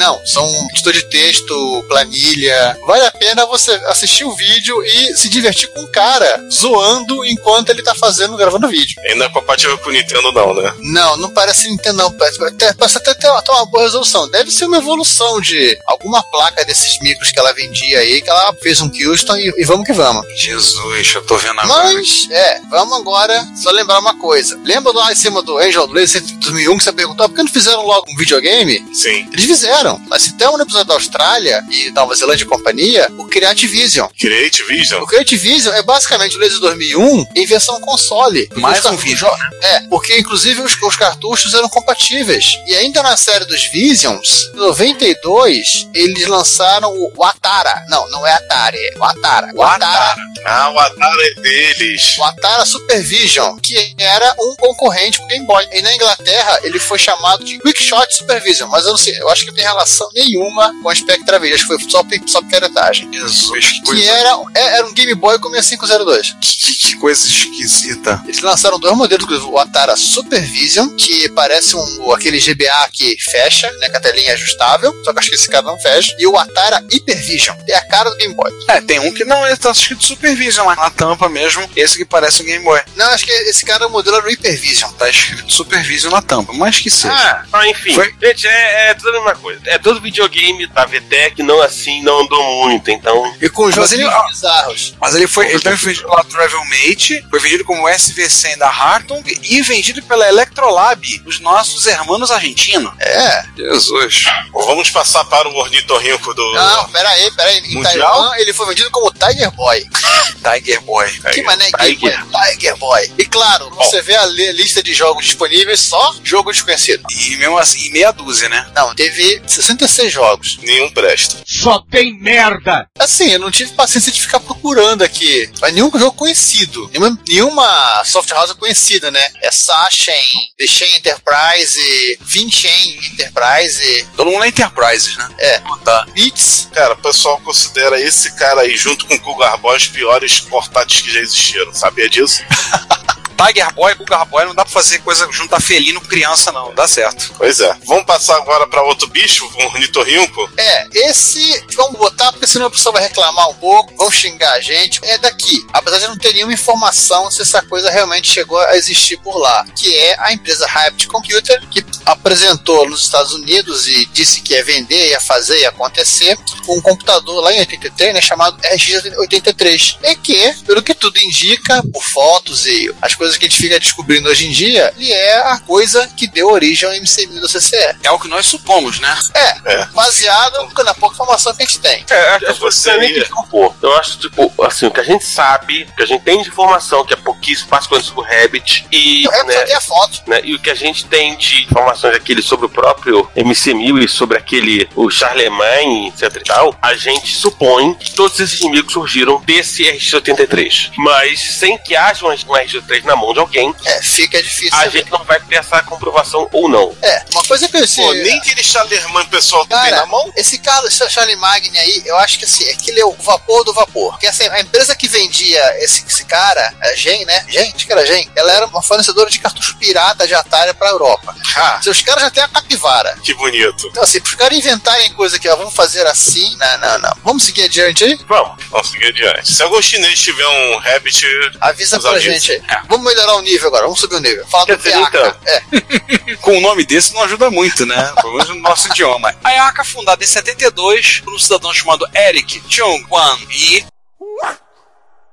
Não, são editor de texto, planilha. Vale a pena você assistir o vídeo e se divertir com o cara zoando enquanto ele tá fazendo, gravando vídeo. Ainda é compatível com o Nintendo, não, né? Não, não parece Nintendo, não. Parece até, parece até ter uma, ter uma boa resolução. Deve ser uma evolução de alguma placa desses micros que ela vendia aí, que ela fez um Houston e, e vamos que vamos. Jesus, eu tô vendo agora. Mas, é, vamos agora só lembrar uma coisa. Lembra lá em cima do Angel Blaze 2001 que você perguntou por que não fizeram logo um videogame? Sim. Eles fizeram. Mas se tem um episódio da Austrália e Nova Zelândia e companhia, o Creativision. Create Vision. O Creativision é basicamente o Laser 2001 em versão console. Mais um vídeo, É, porque inclusive os, os cartuchos eram compatíveis. E ainda na série dos Visions, em 92, eles lançaram o, Atara. Não, não é Atari, é o Atara. O Atara. Ah, o Atari é deles. O Atara Supervision, que era um concorrente pro Game Boy. E na Inglaterra ele foi chamado de Quickshot Supervision, mas eu não sei, eu acho que tem relação nenhuma com a Spectra Video, acho que foi só, só picaretagem. Jesus, que era, é- era um Game Boy com 6502. que, que coisa esquisita. Eles lançaram dois modelos, inclusive, o Atara Supervision, que parece um, aquele GBA que fecha, né, com a telinha ajustável, só que acho que esse cara não fecha, e o Atara Hypervision, que é a cara do Game Boy. É, tem um que não, ele tá escrito Supervision lá na tampa mesmo, esse que parece um Game Boy. Não, acho que esse cara, o modelo era o Hypervision. Tá escrito Supervision na tampa, mas que seja. Ah, ah, enfim. Foi- Gente, é, é tudo a mesma coisa. É todo videogame da VTEC, não assim, não andou muito, então. E com Mas jogos ele- bizarros. Mas ele foi, ele também foi vendido pela Travelmate, foi vendido como SV100 da Hartung e vendido pela Electrolab, os nossos hermanos argentinos. É. Jesus. Vamos passar para o ornitorrinco do. Não, pera aí, pera aí. Em Mundial? Taiwan, ele foi vendido como Tiger Boy. *laughs* Tiger Boy. Que mané Game Boy? Tiger. Tiger Boy. E claro, você vê a li- lista de jogos disponíveis, só jogo desconhecido. E mesmo assim, e meia dúzia, né? Não, teve 66 jogos. Nenhum presta. Só tem merda! Assim, eu não tive paciência de ficar procurando aqui. Mas nenhum jogo conhecido. Nenhuma, nenhuma soft house conhecida, né? É Sachem, The Shen Enterprise, Vinchen Enterprise, Todo mundo é Enterprises, né? É. Tá. Bits. Cara, o pessoal considera esse cara aí, junto com o Cougar Boy, os piores portáteis que já existiram. Sabia disso? *laughs* Tiger Boy, Cougar Boy, não dá pra fazer coisa juntar felino com criança, não. Dá certo. Pois é. Vamos passar agora para outro bicho, um ornitorrinco? É, esse vamos botar porque senão a pessoa vai reclamar um pouco, vão xingar a gente. É daqui. Apesar de não ter nenhuma informação se essa coisa realmente chegou a existir por lá. Que é a empresa Hybrid Computer, que apresentou nos Estados Unidos e disse que ia vender, ia fazer, ia acontecer, um computador lá em 83, né, chamado RX83. E que, pelo que tudo indica, por fotos e as coisas que a gente fica descobrindo hoje em dia, ele é a coisa que deu origem ao MC1000 do CCE. É o que nós supomos, né? É, É. baseado na pouca informação que a gente tem. É, acho que você você nem que compor. Eu acho, tipo, assim, o que a gente sabe, o que a gente tem de informação, que é pouquíssimo, faz coisas com o Rabbit, e, O só né, tem a foto. né, e o que a gente tem de informações aquele sobre o próprio MC1000 e sobre aquele, o Charlemagne, etc e tal, a gente supõe que todos esses inimigos surgiram desse RX-83. Mas sem que haja um RX-83 na mão de alguém, É, fica difícil. a saber. gente não vai ter essa comprovação ou não. É, uma coisa que eu sei. Pô, nem aquele Charlemagne pessoal que tem Cara, na mão? esse Carlos Charlie Magni aí, eu acho que assim, é que ele é o vapor do vapor. Porque assim, a empresa que vendia esse, esse cara, a Gen, né? Gen, acho que era Gen, ela era uma fornecedora de cartucho pirata de Atari pra Europa. Ah, Se os caras já têm a capivara. que bonito. Então, assim, pros caras inventarem coisa que, ó, vamos fazer assim, não, não, não. Vamos seguir adiante aí? Vamos. Vamos seguir adiante. Se algum chinês tiver um Rabbit, Avisa Os pra avisos. gente aí. Vamos melhorar o nível agora, vamos subir o nível. Fala Quer do dizer, então. É, *laughs* Com um nome desse não ajuda muito, né? Pelo menos no nosso idioma. *laughs* A IACA, fundada em 72 por um cidadão chamado Eric Chung-Wan Yi,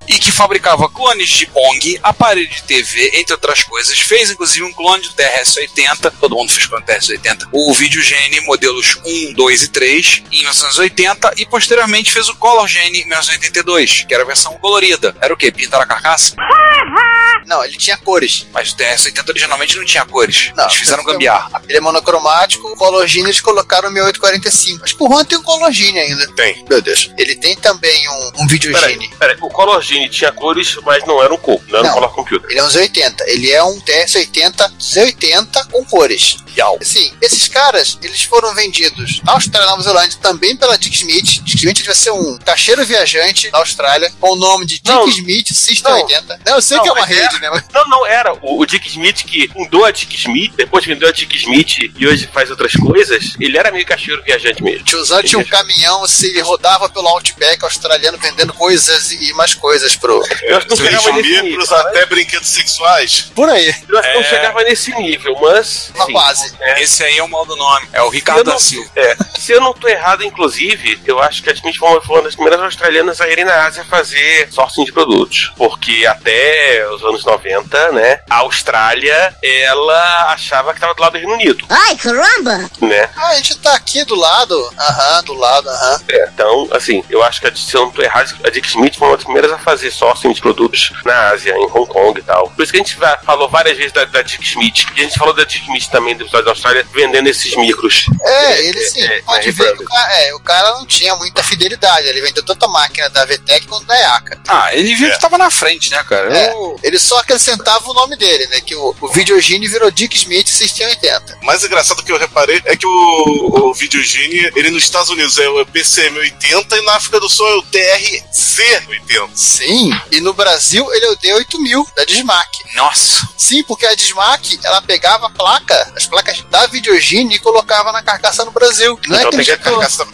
e que fabricava clones de Pong, aparelho de TV, entre outras coisas. Fez inclusive um clone do TRS-80, todo mundo fez clone do TRS-80, o Videogene modelos 1, 2 e 3 em 1980 e posteriormente fez o Color Gene em 1982, que era a versão colorida. Era o quê? Pintar a carcaça? *laughs* não, ele tinha cores. Mas o TRS-80 originalmente não tinha cores. Não, Eles fizeram gambiarra. Ele é monocromático, o Color Gene eles colocaram o 6845. Acho que o Juan tem um Color Gene ainda. tem. Meu Deus. Ele tem também um, um Videogene. Peraí, peraí, o Color Gene tinha cores, mas não era um corpo, não era Não. um Color Computer. Ele é um Z80. Ele é um TS80 Z80 com cores. mundial. Sim, esses caras, eles foram vendidos na Austrália e Nova Zelândia também pela Dick Smith. Dick Smith devia ser um caixeiro viajante na Austrália com o nome de Dick Não. Smith System Não. 80. Não, eu sei Não, que é uma rede, né? Mas... Não, não, era o, o Dick Smith que fundou a Dick Smith, depois vendeu a Dick Smith e hoje faz outras coisas. Ele era meio caixeiro viajante mesmo. Tiozão tinha um caminhão, se ele rodava pelo Outback australiano vendendo coisas e mais coisas pro. Eu acho que não chegava nesse nível. até brinquedos sexuais. Por aí. Eu acho que não É. chegava nesse nível, mas. Uma quase. É. Esse aí é o mal do nome. É o Ricardo não- da Silva. É, se eu não tô errado, inclusive, eu acho que a Smith foi uma- foi uma das primeiras australianas a irem na Ásia fazer sourcing de produtos. Porque até os anos 90, né, a Austrália, ela achava que tava do lado do Reino Unido, Ai, caramba! né? Ah, a gente tá aqui do lado. Aham, do lado, aham. É, então, assim, eu acho que, a- se eu não tô errado, a Dick Smith foi uma das primeiras a fazer sourcing de produtos na Ásia, em Hong Kong e tal. Por isso que a gente falou várias vezes da, da Dick Smith. E a gente falou da Dick Smith também, do episódio da Austrália, vendendo esses micros. É, ele sim. é, pode é, ver é, que o cara, é, o cara não tinha muita fidelidade. Ele vendeu tanto a máquina da VTEC quanto da EACA. Ah, ele viu que tava na frente, né, cara? É, Eu- ele só acrescentava o nome dele, né? Que o, o Videogene virou Dick Smith System 80. O mais engraçado que eu reparei é que o, o Videogene, ele nos Estados Unidos é o PCM80 e na África do Sul é o TRC80. Sim, e no Brasil ele é o D8000 da Dismac. Nossa. Sim, porque a Dismac ela pegava a placa, as placas da Videogene e colocava na carcaça no Brasil. Não, Então é, que tem que eles, carcaça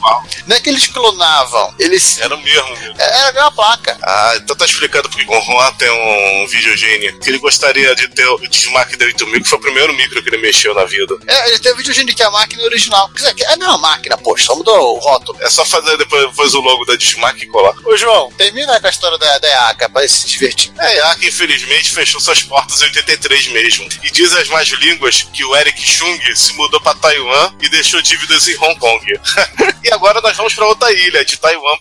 não é que eles clonavam, eles. Era o mesmo. mesmo. Era a mesma placa. Ah, então tá explicado porque o Juan tem um videogene que ele gostaria de ter o Dismac D8000, que foi o primeiro micro que ele mexeu na vida. É, ele tem o Videogene que é a máquina original. Quer dizer, é a mesma máquina, poxa, só mudou o rótulo. É só fazer depois, depois o logo da Dismac e colar. Ô, João, termina com a história da, da EACA pra se divertir. É, a que infelizmente fechou suas portas em 83 mesmo. E diz as más línguas que o Eric Chung se mudou pra Taiwan e deixou dívidas em Hong Kong. *laughs* e agora nós vamos pra outra ilha, de Taiwan.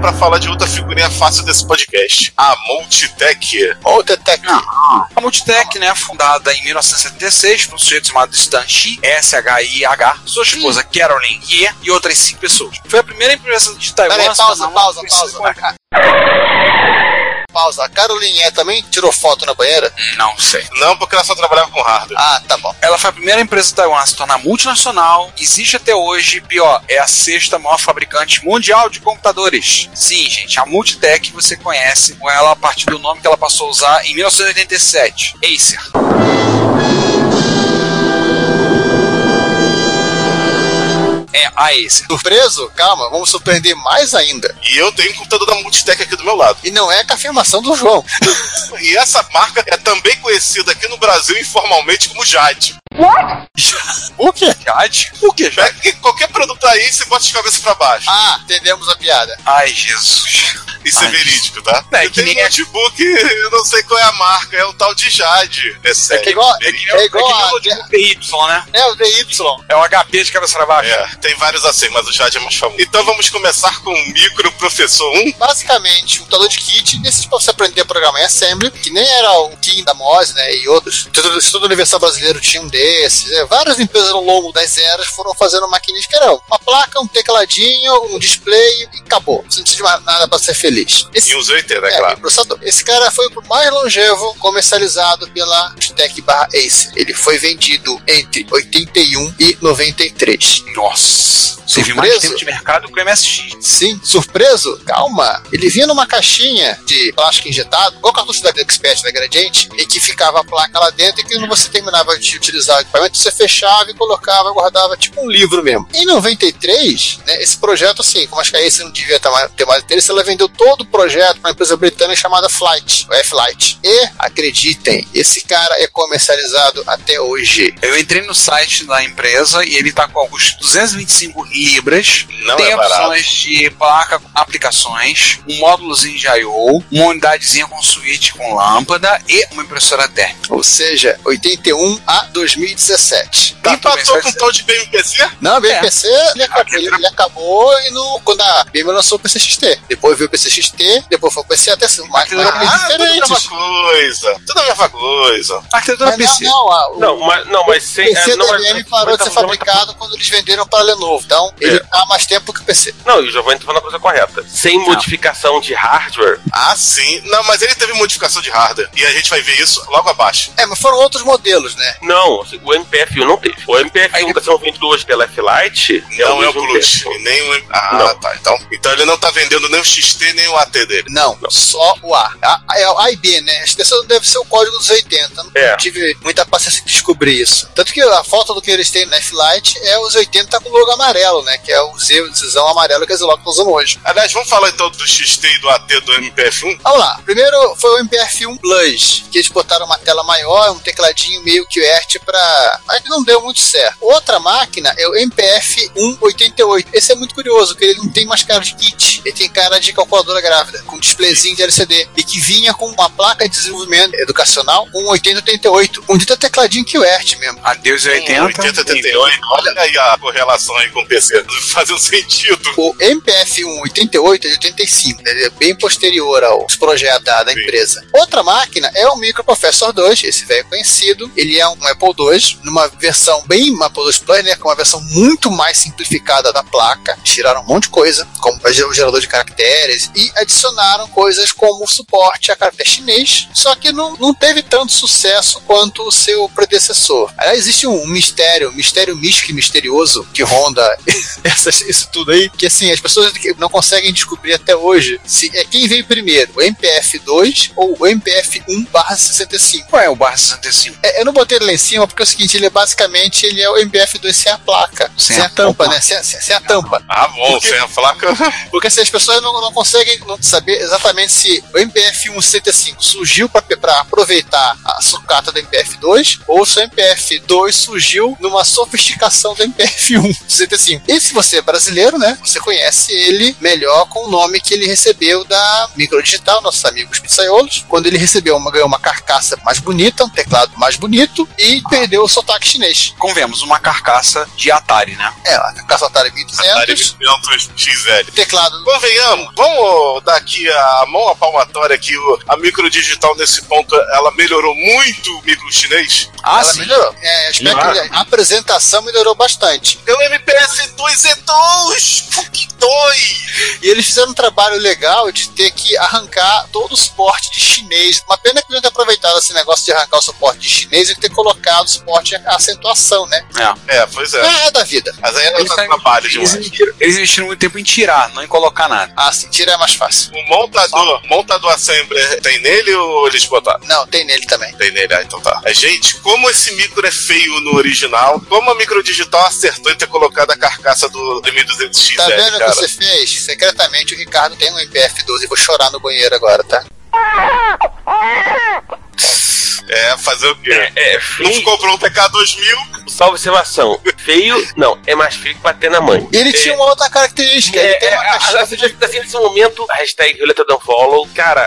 Pra falar de outra figurinha fácil desse podcast. A Multitech. Ou Detec. A Multitech, né, fundada em 1976 por um sujeito chamado Stan Shi, S-H-I-H, sua esposa Carolyn Ye e outras cinco pessoas. Foi a primeira empresa de Taiwan Peraí, pausa, pausa, conhecida pausa. Pausa. A Caroline é também tirou foto na banheira? Não sei. Não, porque ela só trabalhava com hardware. Ah, tá bom. Ela foi a primeira empresa de Taiwan a se tornar multinacional, existe até hoje, e pior, é a sexta maior fabricante mundial de computadores. Sim, gente, a Multitech você conhece com ela a partir do nome que ela passou a usar em 1987, Acer. É a Acer. Surpreso? Calma, vamos surpreender mais ainda. E eu tenho um computador da Multitech aqui do meu lado. E não é com a afirmação do João. *laughs* E essa marca é também conhecida aqui no Brasil informalmente como Jade. O quê? Jade? O que, Jade? Pega que qualquer produto aí, você bota de cabeça pra baixo. Ah, entendemos a piada. Ai, Jesus. Isso é Ai, verídico, tá? É, eu que tenho um nem- notebook, eu não sei qual é a marca, é o tal de Jade. É É, sério. que igual, é, verídico. é igual é que nem o a. notebook PY, né? É o DY. É um HP de cabeça pra baixo. É, tem vários assim, mas o Jade é mais famoso. Então vamos começar com o Micro Professor 1. Basicamente, um computador de kit, desses pra você aprender a programar em Assembly, que nem era o Kim da Mose, né, e outros. Todo, todo Universal Brasileiro tinha um desses. né. Várias empresas ao longo das eras foram fazendo maquininhas que eram uma placa, um tecladinho, um display e acabou. Você não precisa de mais nada pra ser feliz. Esse, E os 80, é, é, claro. processador. Esse cara foi o mais longevo comercializado pela Tech barra Acer. Ele foi vendido entre 81 e 93. Nossa. Teve mais tempo de mercado que o MSX. Sim, surpreso? Calma. Ele vinha numa caixinha de plástico injetado, igual o cartucho da Expert da Gradiente, e que ficava a placa lá dentro e que quando você terminava de utilizar o equipamento, você fechava e colocava, guardava tipo um livro mesmo. Em 93, né, esse projeto, assim, como acho que a Acer não devia ter mais, ter mais interesse, ela vendeu todo o projeto para uma empresa britânica chamada Flight, o F-Light. E, acreditem, esse cara é comercializado até hoje. Eu entrei no site da empresa e ele tá com custo 225 libras. Não Tem é opções de placa com aplicações, um módulozinho de I.O., uma unidadezinha com switch com lâmpada e uma impressora térmica. Ou seja, 81 a 2017. Tá, Empatou com o tal de BMPC? Não, a BMPC ele, acabou, ele, ele acabou e no, quando a BM lançou o PCXT. Depois veio o PCXT, depois foi o PC até ser mais máquinas Ah, tudo a mesma diferentes. coisa. Tudo a mesma coisa. Arquitetura PC. não, não, a- o Não, mas, não, mas sem. PC é, não, da mas- BM parou mas de ser tá- fabricado quando eles venderam para a Lenovo. Então, Então, ele É. há mais tempo que o PC. Não, e o Giovanni tá falando a coisa correta. Sem modificação de hardware, Ah, sim. Não, mas ele teve modificação de hardware. E a gente vai ver isso logo abaixo. É, mas foram outros modelos, né? não, assim, o MPF-1 não teve. O MPF-1 que está sendo vendido hoje pela F-Lite não é o Plus. MPF1. E nem o. Ah, Não. tá. Então, então ele não tá vendendo nem o XT nem o AT dele. Não, só o A. A, é o A e B, né? Acho que esse deve ser o código dos 80. Não É. tive muita paciência de descobrir isso. Tanto que a foto do que eles têm na F-Lite é os 80 com logo amarelo, né? Que é o Z, o Zão amarelo que a Zilog tá usando hoje. Aliás, vamos falar então do XT e do AT do MPF1? Vamos lá. Primeiro foi o MPF-1 Plus, que eles botaram uma tela maior, um tecladinho meio QWERTY pra... Mas não deu muito certo. Outra máquina é o MPF-188. Esse é muito curioso, porque ele não tem mais cara de kit. Ele tem cara de calculadora grávida, com displayzinho de LCD. E que vinha com uma placa de desenvolvimento educacional com 8088. Um dito tecladinho QWERTY mesmo. Adeus e 80. 80, 88. Olha aí a correlação aí com o PC. Fazendo sentido. O MPF-188 é de 85, ele é bem posterior aos projetos da, empresa. Outra máquina é o Microprocessor 2, esse velho conhecido. Ele é um Apple II, numa versão bem Apple II Plus, né, com uma versão muito mais simplificada da placa. Tiraram um monte de coisa, como o gerador de caracteres, e adicionaram coisas como suporte a caractere chinês, só que não, não teve tanto sucesso quanto o seu predecessor. Aliás, existe um mistério, um mistério místico e misterioso que ronda *laughs* essas- isso tudo aí, que assim, as pessoas não conseguem descobrir até hoje se é quem veio primeiro, o MPF2 ou o MPF1/65. Qual é o barra 65? É, eu não botei ele lá em cima porque é o seguinte, ele é basicamente ele é o MPF2 sem a placa, sem, Sem a, a tampa, tampa. né? Sem, sem- sem a tampa. Ah, bom, Porque- sem a placa. *laughs* Porque assim, as pessoas não, não conseguem não saber exatamente se o MPF-165 surgiu para aproveitar a sucata do MPF-2 ou se o MPF-2 surgiu numa sofisticação do MPF-165. E se você é brasileiro, né, você conhece ele melhor com o nome que ele recebeu da Microdigital, nossos amigos pizzaiolos, quando ele recebeu uma, ganhou uma carcaça mais bonita, um teclado mais bonito e perdeu o sotaque chinês. Convenhamos, uma carcaça de Atari, né? É, a carcaça Atari Atari 1200, 500 XL. teclado Convenhamos, vamos dar aqui a mão à palmatória que a microdigital nesse ponto ela melhorou muito o micro chinês. Ah, ela sim. melhorou. É, aspecto a apresentação melhorou bastante. MPS 2E2! Que dói! E eles fizeram um trabalho legal de ter que arrancar todo o suporte de chinês. Uma pena que não ter aproveitado esse negócio de arrancar o suporte de chinês e ter colocado o suporte a acentuação, né? É, pois é. É, é da vida. Mas aí ela Eles, tá trabalho eles, investiram, eles investiram muito tempo em tirar, não em colocar nada. Ah, sim, tira é mais fácil. O montador, montador assembler tem nele ou eles botaram? Não, tem nele também. Tem nele, ah, então tá. É, gente, como esse micro é feio no original, como a microdigital acertou em ter colocado a carcaça do 1200XL, Tá vendo o que você fez? Secretamente o Ricardo tem um MPF-12 e vou chorar no banheiro agora, tá? *laughs* É, fazer o quê? É, Não feio, comprou um PK2000? só observação. Feio, não, é mais feio que bater na mãe. Ele tinha uma outra característica. ele É, tem é, uma a- caixinha. assim nesse momento, hashtag Violeta Follow, cara,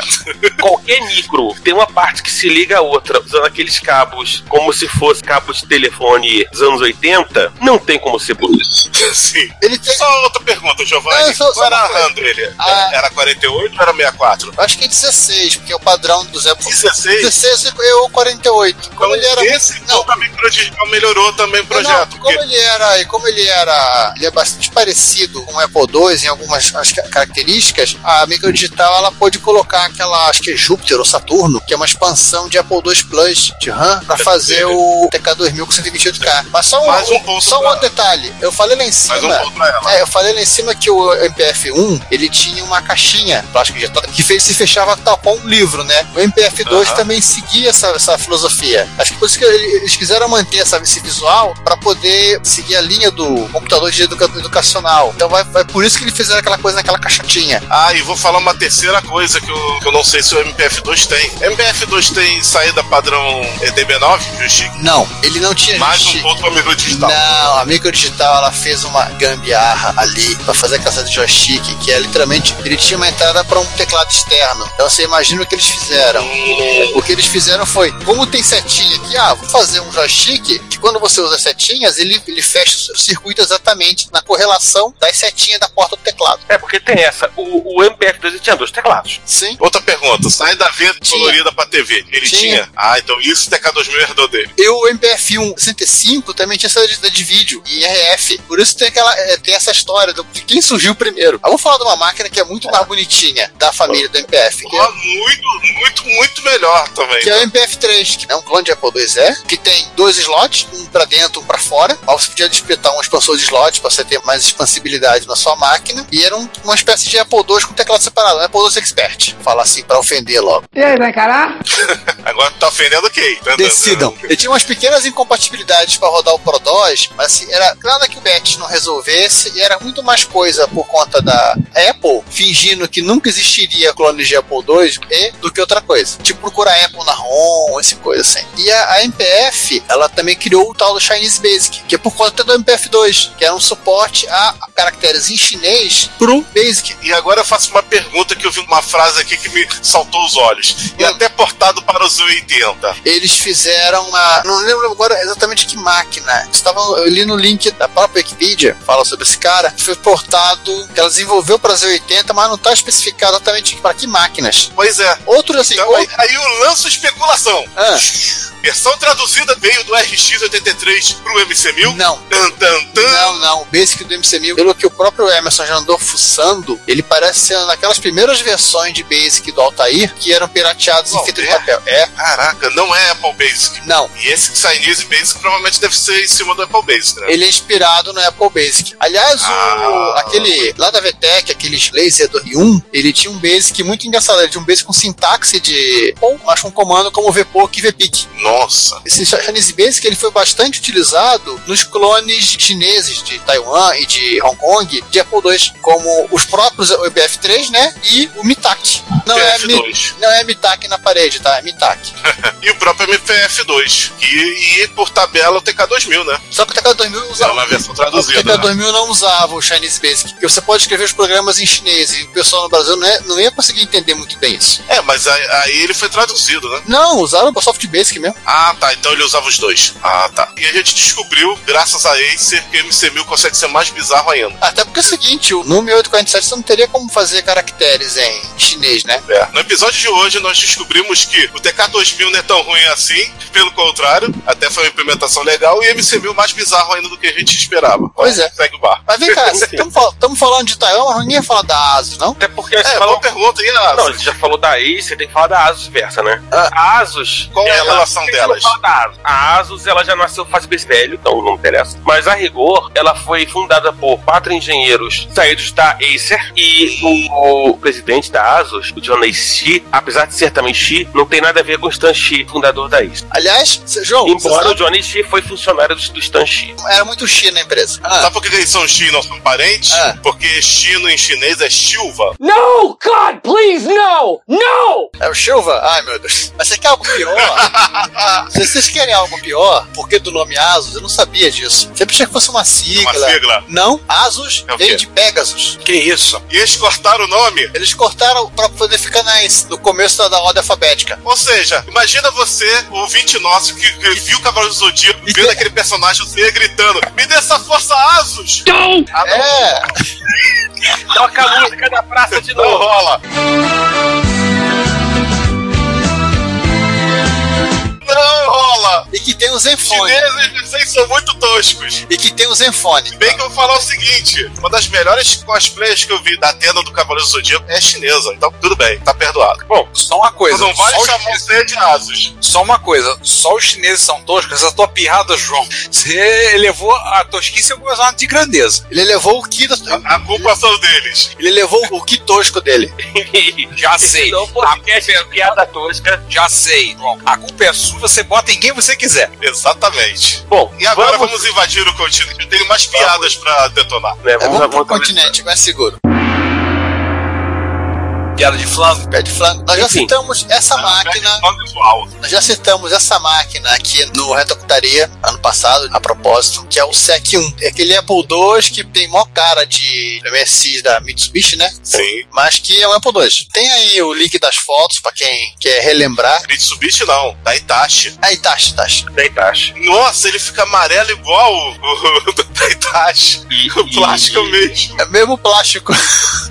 qualquer micro tem uma parte que se liga à outra, usando aqueles cabos como se fosse cabo de telefone dos anos 80, não tem como ser bonito. Sim. Ele tem. Só outra pergunta, Giovanni. É, só- só Qual era a. RAM dele? Ah. Era 48 ou era 64? Acho que é 16, porque é o padrão do Zé 16? 16 ou 48. Como ele era. Esse Não. então, a microdigital melhorou também o projeto. Não, como ele era, e como ele era, ele é bastante parecido com o Apple II em algumas as ca- características, a microdigital ela pode colocar aquela, acho que é Júpiter ou Saturno, que é uma expansão de Apple II Plus de RAM para fazer o TK2000 com 128K. Mas só um, Mais um só um outro detalhe. Eu falei lá em cima. Um. É, eu falei lá em cima que o MPF-1 ele tinha uma caixinha plástico injetada que fez, se fechava qual um livro, né? O MPF-2 Aham. também seguia essa, essa filosofia. Acho que por isso que eles quiseram manter essa, esse visual para poder seguir a linha do computador de educa- educacional. Então vai, vai por isso que eles fizeram aquela coisa naquela caixotinha. Ah, e vou falar uma terceira coisa que eu, que eu não sei se o MPF2 tem. MPF2 tem saída padrão DB9, joystick? Não, ele não tinha Mais um ponto pra microdigital. Não, a microdigital ela fez uma gambiarra ali para fazer aquela saída de joystick, que é literalmente ele tinha uma entrada para um teclado externo. Então você imagina o que eles fizeram. O que eles fizeram foi como tem setinha aqui, ah, vou fazer um joystick que quando você usa as setinhas, ele, ele fecha o circuito exatamente na correlação das setinhas da porta do teclado. É, porque tem essa. O, o MPF2 tinha dois teclados. Sim. Outra pergunta, sai da venda colorida pra TV. Ele Tinha. tinha. Ah, então isso o TK2000 herdou dele. E o MPF1 65 também tinha saída de, de vídeo em RF. Por isso tem, aquela, é, tem essa história do- de quem surgiu primeiro. Eu vou falar de uma máquina que é muito mais bonitinha da família do MPF. Que é, muito, muito, muito melhor também. que é o MPF3, que é um clone de Apple IIe, que tem dois slots, um pra dentro, um pra fora. Aí você podia disputar um expansor de slots pra você ter mais expansibilidade na sua máquina. E era um- uma espécie de Apple II com teclado separado, um Apple II Expert. Falar assim pra ofender logo. E aí, vai encarar? *laughs* Agora tá ofendendo quem? Tá- tá- Decidam. Ele tinha umas pequenas incompatibilidades para rodar o Pro mas assim, era nada que o BET não resolvesse e era muito mais coisa por conta da Apple fingindo que nunca existiria clones de Apple II e do que outra coisa. Tipo procurar Apple na ROM, essa coisa assim. E a, a MPF, ela também criou o tal do Chinese Basic, que é por conta do MPF2, que era um suporte a caracteres em chinês pro Basic. E agora eu faço uma pergunta que eu vi uma frase aqui que me saltou os olhos. E Hum. até portado para 80. eles fizeram uma. Não lembro agora exatamente que máquina. Estava ali no link da própria Wikipedia, fala sobre esse cara. Foi portado, que ela desenvolveu para Z80, mas não está especificado exatamente para que máquinas. Pois é. Outro assim. Então ou- aí, eu lanço especulação. Ah, Versão traduzida veio do RX83 pro MC1000. não. Tan, tan, tan. Não, não. O Basic do MC1000, pelo que o próprio Emerson já andou fuçando, ele parece ser naquelas primeiras versões de Basic do Altair que eram pirateados Bom, em fita de é. papel. É, Caraca, não é Apple Basic. não. E esse Chinese Basic provavelmente deve ser em cima do Apple Basic, né? Ele é inspirado no Apple Basic. Aliás, o, Ah. aquele lá da VTech, aqueles laser do R1, ele tinha um Basic muito engraçado. Ele tinha um Basic com sintaxe de mas com comando como VPOC e VPIC. Nossa. Esse Chinese Basic ele foi bastante utilizado nos clones chineses de Taiwan e de Hong Kong de Apple II, como os próprios o BF3, né? E o MITAC. Não é, Mi- PF2. não é MITAC na parede, tá? É MITAC. *laughs* E o próprio MPF2. E, e por tabela o TK2000, né? Só que o TK2000 É usava uma versão O traduzida. né? TK2000 não usava o Chinese Basic, porque você pode escrever os programas em chinês e o pessoal no Brasil não, é- não ia conseguir entender muito bem isso. É, mas aí, aí ele foi traduzido, né? Não, usaram o Soft Basic mesmo. Ah, tá. Então ele usava os dois. Ah, tá. E a gente descobriu, graças a Acer, que o MC1000 consegue ser mais bizarro ainda. Até porque é o seguinte, no 1847 você não teria como fazer caracteres em chinês, né? É. No episódio de hoje, nós descobrimos que o TK2000 não é tão ruim assim, pelo contrário, até foi uma implementação legal, e o MC1000 mais bizarro ainda do que a gente esperava. Pois é. Segue o bar. Mas vem cá, *laughs* estamos falando de Taiwan, mas ninguém fala da ASUS, não? Até porque É, você boa falou. pergunta aí, Asa. Não, você já falou da Acer, tem que falar da Asus versa, né? A Asus. Qual é a ela- relação delas? Asus? A Asus, ela já nasceu faz bem velho, então não interessa. Mas a rigor, ela foi fundada por quatro engenheiros saídos da Acer e o, o presidente da Asus, o John Shi, apesar de ser também Shi, não tem nada a ver com o Stan Shi, fundador da Acer. Aliás, João, Embora o Johnny Shi foi funcionário do, do Stan Shi. era muito X na empresa. Ah, Sabe por que eles são Xi e não são parentes? Ah. Porque Chino em chinês é Silva. No, God, please, no! No! é o Silva? Ai, meu Deus. Mas você quer algo pior? *laughs* Se vocês querem algo pior, por que do nome ASUS? Eu não sabia disso. Sempre achei que fosse uma sigla. Uma sigla. Não, ASUS É o vem quê? de Pegasus. Que isso? E eles cortaram o nome. Eles cortaram pra poder ficar na, no começo da, da ordem alfabética. Ou seja, imagina você, o ouvinte nosso, que, que viu o Cavalo do Zodíaco, E vendo que- aquele personagem você gritando: Me dê essa força, Asus! Ah, não, É, *laughs* Toca a música da praça de não novo. rola. Não rola! e que tem o Zenfone. Chineses, vocês são muito toscos. E que tem o Zenfone. Bem que eu vou falar o seguinte: uma das melhores cosplays que eu vi da tenda do Cavaleiro do Zodíaco é chinesa. Então, tudo bem, tá perdoado. Bom, só uma coisa. Não vale chamar chineses- você de Asus. só uma coisa. Só os chineses são toscos. Essa tua pirrada, João. Você elevou a tosquice a algumas de grandeza. Ele levou o que A culpa são deles. ele levou o que tosco dele. *laughs* Já sei. Não, podcast de piada tosca. Já sei, João. A culpa é sua, você bota em quem você quiser. Exatamente. Bom, E agora vamos, vamos, invadir o continente. Eu tenho mais piadas pra detonar. É vamos, pro vamos- continente, mais seguro. Piada de flango. Pé de flango. Nós já Enfim. citamos essa máquina. Nome visual. Nós já citamos essa máquina aqui no Retocutaria ano passado, a propósito, que é o SEC 1. É aquele Apple II que tem mó cara de MSI da Mitsubishi, né? Sim. Mas que é um Apple II. Tem aí o link das fotos pra quem quer relembrar. Mitsubishi não, da Itachi. Aí, Tashi, Tashi. Da Itachi. Nossa, ele fica amarelo igual o, *laughs* o da Itachi. E, *laughs* O plástico é o e, mesmo. É mesmo plástico.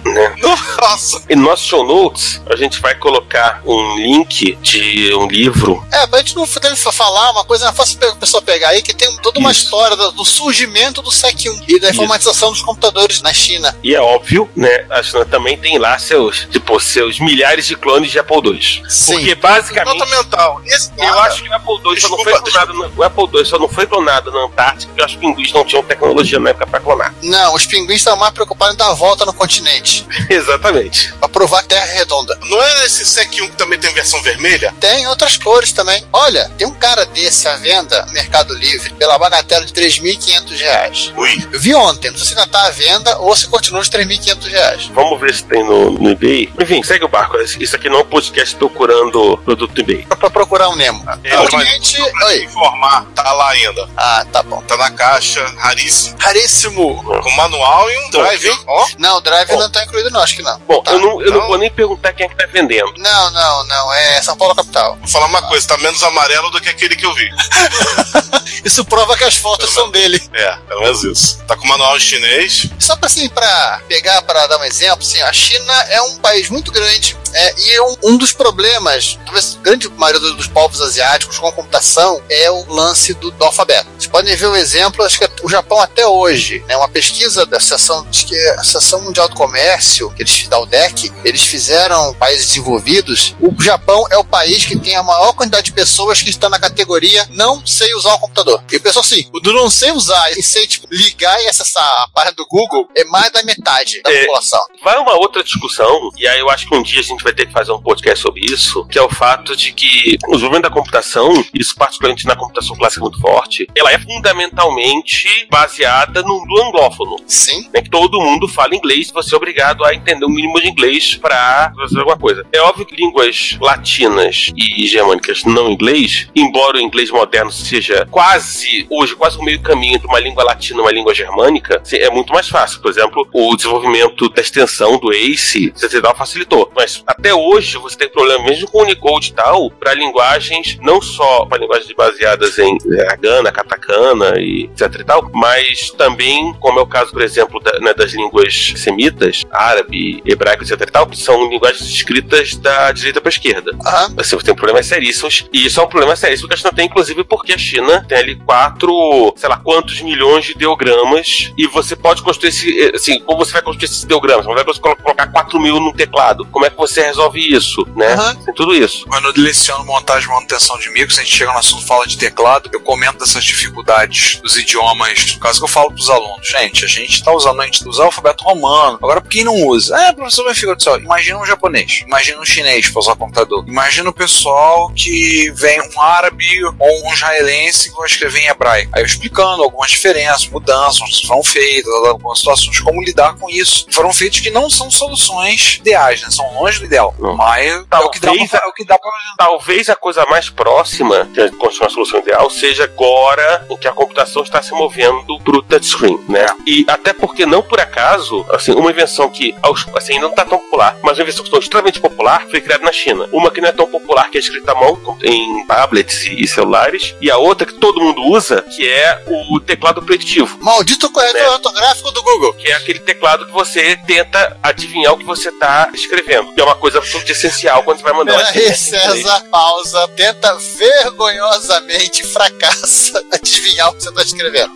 né? *laughs* Nossa. E no nosso show notes, a gente vai colocar um link de um livro. É, pra gente não deve falar uma coisa, é fácil a pessoa pegar aí, que tem toda uma Isso. história do, surgimento do SEC 1 e da Isso. informatização dos computadores na China. E é óbvio, né? A China também tem lá seus, tipo, seus milhares de clones de Apple II. Sim. Porque basicamente. Nota mental. Esse Eu cara- acho que o Apple II só não Desculpa, foi clonado. na- O Apple II só não foi clonado na Antártica porque os pinguins não tinham tecnologia na época pra clonar. Não, os pinguins estavam mais preocupados em dar a volta no continente, *laughs* Exatamente. pra provar que a Terra é redonda. Não é esse SEC 1 que também tem versão vermelha? Tem outras cores também. Olha, tem um cara desse à venda no Mercado Livre pela bagatela de 3.500 reais. Ui. Eu vi ontem, não sei se ainda tá à venda ou se continua de 3.500 reais. Vamos ver se tem no, no eBay. Enfim, segue o barco. Isso aqui não é um podcast procurando produto no eBay. Pra procurar um Nemo. É, o cliente. Oi. informar, tá lá ainda. Ah, tá bom. Tá na caixa, raríssimo. Raríssimo. Com manual e um drive, hein? Ó. Não, o Drive Bom. não tá incluído, não, acho que não. Bom, Tá. eu, não, eu não então- vou nem perguntar quem é que tá vendendo. Não, não, não. É São Paulo capital. Vou falar uma coisa, tá menos amarelo do que aquele que eu vi. *laughs* Isso prova que as fotos são dele. É, pelo menos isso. Tá com manual em chinês. Só para assim, para pegar, para dar um exemplo, assim, a China é um país muito grande é, e é um, um dos problemas, talvez a grande maioria dos, povos asiáticos com a computação é o lance do, do alfabeto. Vocês podem ver o exemplo, acho que o Japão até hoje, né, uma pesquisa da Associação, que é a Associação Mundial do Comércio, que eles da UDEC, eles fizeram países desenvolvidos. O Japão é o país que tem a maior quantidade de pessoas que está na categoria não sei usar o computador. E o pessoal assim, o do não sei usar e sei tipo, ligar e acessar a página do Google é mais da metade da É. população. Vai uma outra discussão, e aí eu acho que um dia a gente vai ter que fazer um podcast sobre isso, que é o fato de que o desenvolvimento da computação, isso particularmente na computação clássica muito forte, ela é fundamentalmente baseada no mundo anglófono. Sim. né, que todo mundo fala inglês, você é obrigado a entender o mínimo de inglês para fazer alguma coisa. É óbvio que línguas latinas e germânicas não inglês, embora o inglês moderno seja quase, hoje, quase o meio caminho entre uma língua latina e uma língua germânica, é muito mais fácil. Por exemplo, o desenvolvimento da extensão do ACE, etc. facilitou. Mas até hoje você tem problema, mesmo com o Unicode e tal, para linguagens, não só para linguagens baseadas em é, Gana, Katakana e etc e tal, mas também, como é o caso, por exemplo, da- né, das línguas semitas, árabe, hebraico, etc e tal, que são linguagens escritas da direita para esquerda. Aham. Assim, você tem problemas seríssimos, e isso é um problema seríssimo que a China tem, inclusive, porque a China tem ali quatro, sei lá, quantos milhões de ideogramas, e você pode construir esse, eh, assim, como você vai construir esses ideogramas? Como é que você colo- colocar 4 mil no teclado? Como é que você resolve isso, né? Aham. Tem tudo isso. Quando eu leciono montagem e manutenção de micros, a gente chega no assunto fala de teclado, eu comento dessas dificuldades dos idiomas. Caso que eu falo pros alunos, gente, a gente tá usando, a gente usa o alfabeto romano. Agora, por quem não usa? É, professor, vai ficar do céu. Imagina um japonês, imagina um chinês pra usar computador. Imagina o pessoal que vem um árabe ou um israelense que vai escrever em hebraico. Aí eu explicando algumas diferenças, mudanças que foram feitas, algumas situações, como lidar com isso. Foram feitas que não são soluções ideais, né? São longe do ideal. Não. Mas é o que dá Talvez pra, é o que dá pra Talvez a coisa mais próxima de construir uma solução ideal seja agora em que a computação está se movendo para o touchscreen, né? E até porque não por acaso, assim, uma invenção que assim, ainda não está tão popular, mas uma invenção que está extremamente popular foi criada na China. Uma que não é tão popular que é escrita à mão em tablets e, e celulares, e a outra que todo mundo usa, que é o teclado preditivo. Maldito corretor Né? ortográfico do Google. Que é aquele teclado que você tenta adivinhar o que você está escrevendo. Que é uma coisa absolutamente essencial quando você vai mandar Peraí, inglês. César, pausa. Tenta vergonhosamente fracassa *laughs* adivinhar o que você está escrevendo.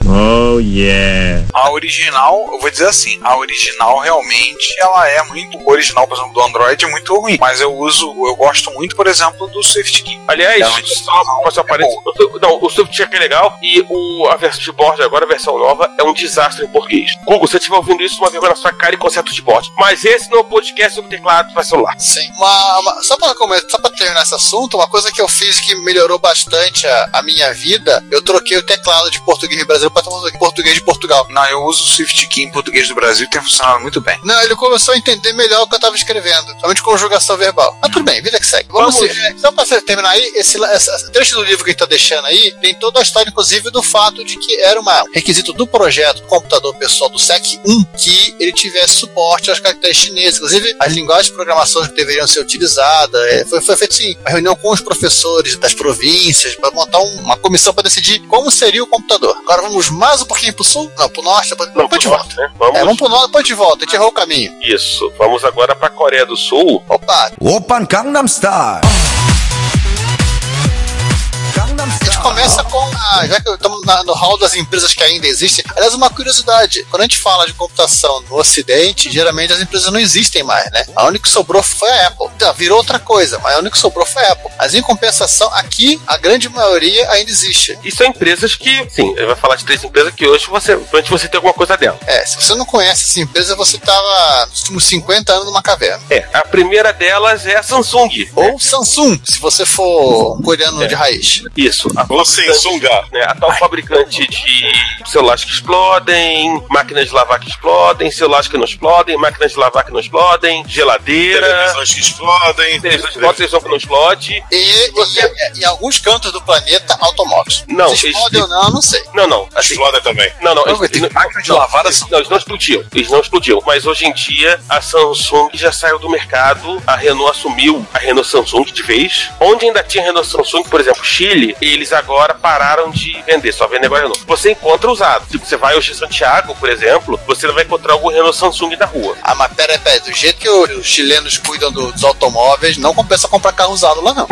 Oh yeah. A original, eu vou dizer assim, a original realmente ela é muito original, por exemplo, do Android é muito ruim, mas eu uso, eu gosto muito, por exemplo, do SwiftKey. Aliás, É uma só é. Não, o SwiftCheck é legal e o, a versão de board agora, a versão nova, é um desastre em português. Google, se você estiver ouvindo isso, uma vergonha na sua cara e conserta o de board. Mas esse não é o podcast sobre teclado para celular. Sim. Uma, uma- só para só pra terminar esse assunto, uma coisa que eu fiz que melhorou bastante a, a minha vida, eu troquei o teclado de português do Para português de Portugal. Não, eu uso o Swift Key em português do Brasil e tem funcionado muito bem. Não, ele começou a entender melhor o que eu tava escrevendo, somente conjugação verbal. Mas tudo bem, vida que segue. Vamos, Vamos. é, só pra terminar aí, esse, esse trecho do livro que a gente tá deixando aí, tem toda a história, inclusive, do fato de que era um requisito do projeto do computador pessoal do SEC 1 que ele tivesse suporte aos caracteres chineses. Inclusive, as linguagens de programação que deveriam ser utilizadas. é, foi, foi feito sim, uma reunião com os professores das províncias para montar um- uma comissão para decidir como seria o computador. Agora vamos mais mais um pouquinho pro sul? Não, pro norte. Pra... Não, pode de norte, volta. Né? Vamos... É, vamos pro norte, pode de volta. A gente errou o caminho. Isso. Vamos agora pra Coreia do Sul. Opa! Opa, Gangnam Style! Começa com a. Já que estamos no hall das empresas que ainda existem. Aliás, uma curiosidade: quando a gente fala de computação no Ocidente, geralmente as empresas não existem mais, né? A única que sobrou foi a Apple. Então, virou outra coisa, mas a única que sobrou foi a Apple. Mas em compensação, aqui a grande maioria ainda existe. E são empresas que, sim, ele vai falar de três empresas que hoje você, provavelmente você tem alguma coisa dela. É, se você não conhece essa empresa, você tava nos últimos 50 anos numa caverna. É, a primeira delas é a Samsung. Ou Samsung, se você for um coreano É. de raiz. Isso. A Ou fabricante- Samsunga. né, a tal fabricante de celulares que explodem, máquinas de lavar que explodem, celulares que não explodem, máquinas de lavar que não explodem, geladeira, Televisões que explodem. televisão que explode, televisão que não explode. E, e- e- em alguns cantos do planeta, automóveis. Não, Se eles- explodem ou não, eu não sei. Não, não. Assim, Explodem também. não, não. Não, eles- tem não- máquina de lavar assim. Não, eles não explodiam. Eles não explodiam. Mas hoje em dia, a Samsung já saiu do mercado. A Renault assumiu a Renault Samsung de vez. Onde ainda tinha Renault Samsung, por exemplo, Chile, eles agora pararam de vender. Só vendem agora Renault. Você encontra usado. Tipo, você vai em Santiago, por exemplo, você não vai encontrar algum Renault Samsung na rua. Ah, mas pera, pera, do jeito que os chilenos cuidam do- dos automóveis, não compensa comprar carro usado lá, não.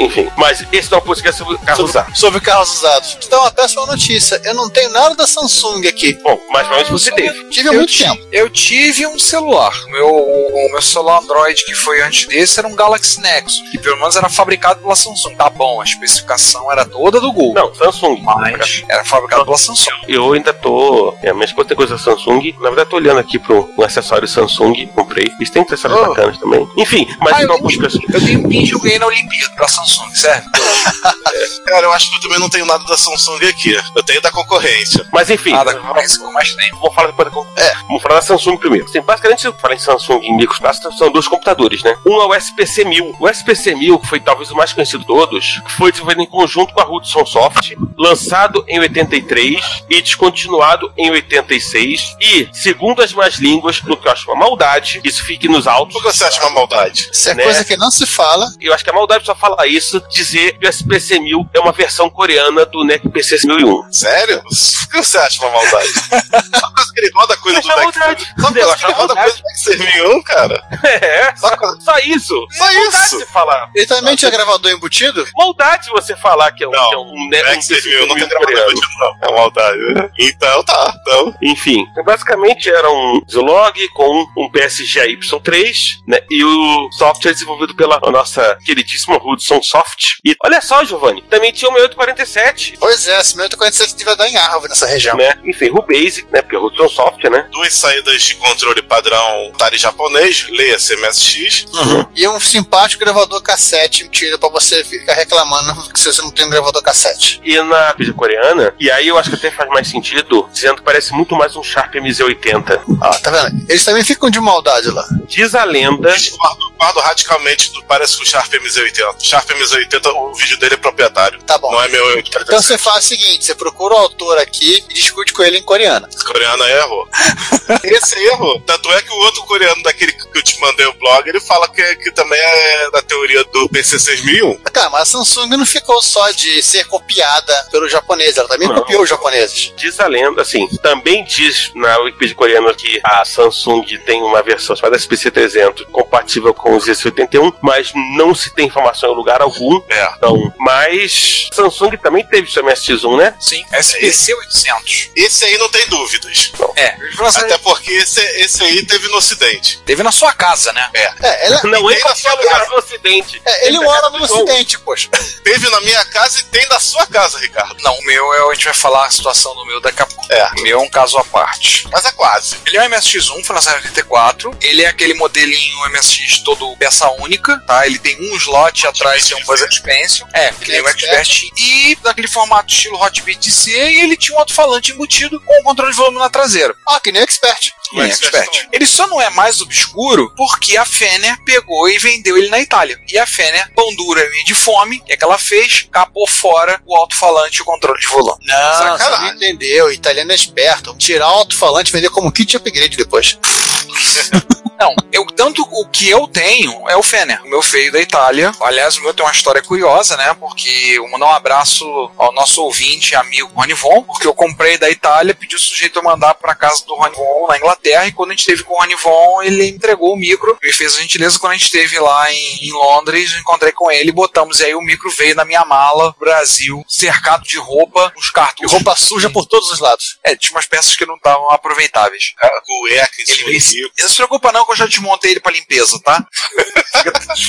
Enfim, mas esse não é um podcast sobre carro usado. Sobre, sobre carros usados. Então, uma péssima notícia. Eu não tenho nada da Samsung aqui. Bom, mas provavelmente você teve. Tive há Eu muito tempo. Eu tive um celular. Meu, o meu celular Android que foi antes desse era um Galaxy Nexus, que pelo menos era fabricado pela Samsung. Tá bom, a especificação era toda do Google. Não, Samsung. Mas era fabricado pela Samsung. Eu ainda tô. É, mas quando tem coisa Samsung, na verdade tô olhando aqui pro um acessório Samsung, comprei. Eles têm acessórios Oh. bacanas também. Enfim, mas Ah, eu, não busca assim. eu tenho um pin que eu ganhei na Olimpíada da Samsung, certo? *laughs* Cara, eu acho que eu também não tenho nada da Samsung aqui. Eu tenho da concorrência. Mas enfim. Nada mais, mais tem. Vamos falar, depois da- é, vamos falar da Samsung primeiro. Sim, basicamente, se eu falar em Samsung em microespaço, são dois computadores, né? Um é o SPC 1000. O SPC 1000, que foi talvez o mais conhecido de todos, foi desenvolvido em conjunto com a Hudson Soft, lançado em 83 e descontinuado em 86. E, segundo as más línguas, no que eu acho uma maldade, isso fique nos autos. Por que você acha uma maldade? Isso é Né? coisa que não se fala. Eu acho que é maldade só falar isso, dizer que o SPC 1000 é uma versão coreana do NEC PC 1001. Sério? Por que você acha uma maldade? *laughs* Só coisa que ele roda coisa Eu do maldade. Só coisa que ele roda maldade. coisa do Dex 1001, cara. É, Só coisa... só isso. Só É maldade isso. você falar. Ele também tinha gravador embutido? Maldade você falar que é um, Não, que é um, né, um Dex 1001 não tem gravador embutido, não. É maldade. Então tá. Então, Enfim, basicamente era um Zilog com um PSG AY3, né? E o software desenvolvido pela nossa queridíssima Hudson Soft. E olha só, Giovanni, também tinha o 6847, Pois é, esse meu 47 devia dar em árvore nessa região. né? Enfim, RuBasic, né? Porque é Hudson Soft, né? duas saídas de controle padrão Atari japonês, leia-se MSX. E um simpático gravador cassete tira pra você ficar reclamando que *laughs* se você não tem um gravador cassete. E na mídia coreana, e aí eu acho que até faz mais sentido, dizendo que parece muito mais um Sharp MZ80. Ó, tá vendo? Eles também ficam de maldade lá. Diz a lenda. Discordo, discordo radicalmente do parece com o Sharp MZ80. Sharp MZ80, o vídeo dele é proprietário. Tá bom. Não é meu Então você faz o seguinte: você procura o autor aqui e discute com ele em coreano. coreano erro. *laughs* Esse erro, tanto é que o outro coreano daquele que eu te mandei o blog, ele fala que, que também é da teoria do PC 6001. Cara, mas a Samsung não ficou só de ser copiada pelos japoneses, ela também Não. copiou os japoneses. Diz a lenda, assim, também diz na Wikipedia coreana que a Samsung tem uma versão chamada SPC300 compatível com vamos dizer, 81, mas não se tem informação em lugar algum. É. Então, mas Samsung também teve seu MSX1, né? Sim, SPC 800. Esse aí não tem dúvidas. É, Até porque esse, esse aí teve no Ocidente. teve na sua casa, né? É. É, ela, *laughs* Não em na sua casa. do Ocidente. é, ele mora no ocidente, poxa. Teve na minha casa e tem na sua casa, Ricardo. Não, o meu, é- a gente vai falar a situação do meu daqui a pouco. É. O meu é um caso à parte. Mas é quase. Ele é um MSX1, foi lançado em 84. Ele é aquele modelinho MSX todo peça única, tá? Ele tem um slot atrás tem um Buzz Expansion. É, que nem o Expert. E daquele formato estilo Hot Beat C. E ele tinha um alto-falante embutido com um controle de volume na traseira. Ah, que nem expert. Em Expert Expert. Ele só não é mais obscuro porque a Fener pegou e vendeu ele na Itália. E a Fener, pão dura e de fome, o que, é que ela fez? Capou fora o alto-falante e o controle de volume. Não, Sacanagem. você não entendeu. O italiano é esperto. Tirar o alto-falante e vender como kit upgrade depois. *laughs* Não, eu, tanto o que eu tenho é o Fener, o meu feio da Itália. Aliás, o meu tem uma história curiosa, né? Porque eu mandar um abraço ao nosso ouvinte e amigo Rony Von, porque eu comprei da Itália, pedi o sujeito a mandar pra casa do Rony Von na Inglaterra, e quando a gente esteve com o Rony Von, ele entregou o micro, me fez a gentileza quando a gente esteve lá em, em Londres, eu encontrei com ele, botamos, e aí o micro veio na minha mala, Brasil, cercado de roupa, uns E cartuchos. roupa suja por todos os lados. É, tinha umas peças que não estavam aproveitáveis. Cueca em Ele. Não se preocupa não que eu já desmontei ele pra limpeza, tá? *laughs*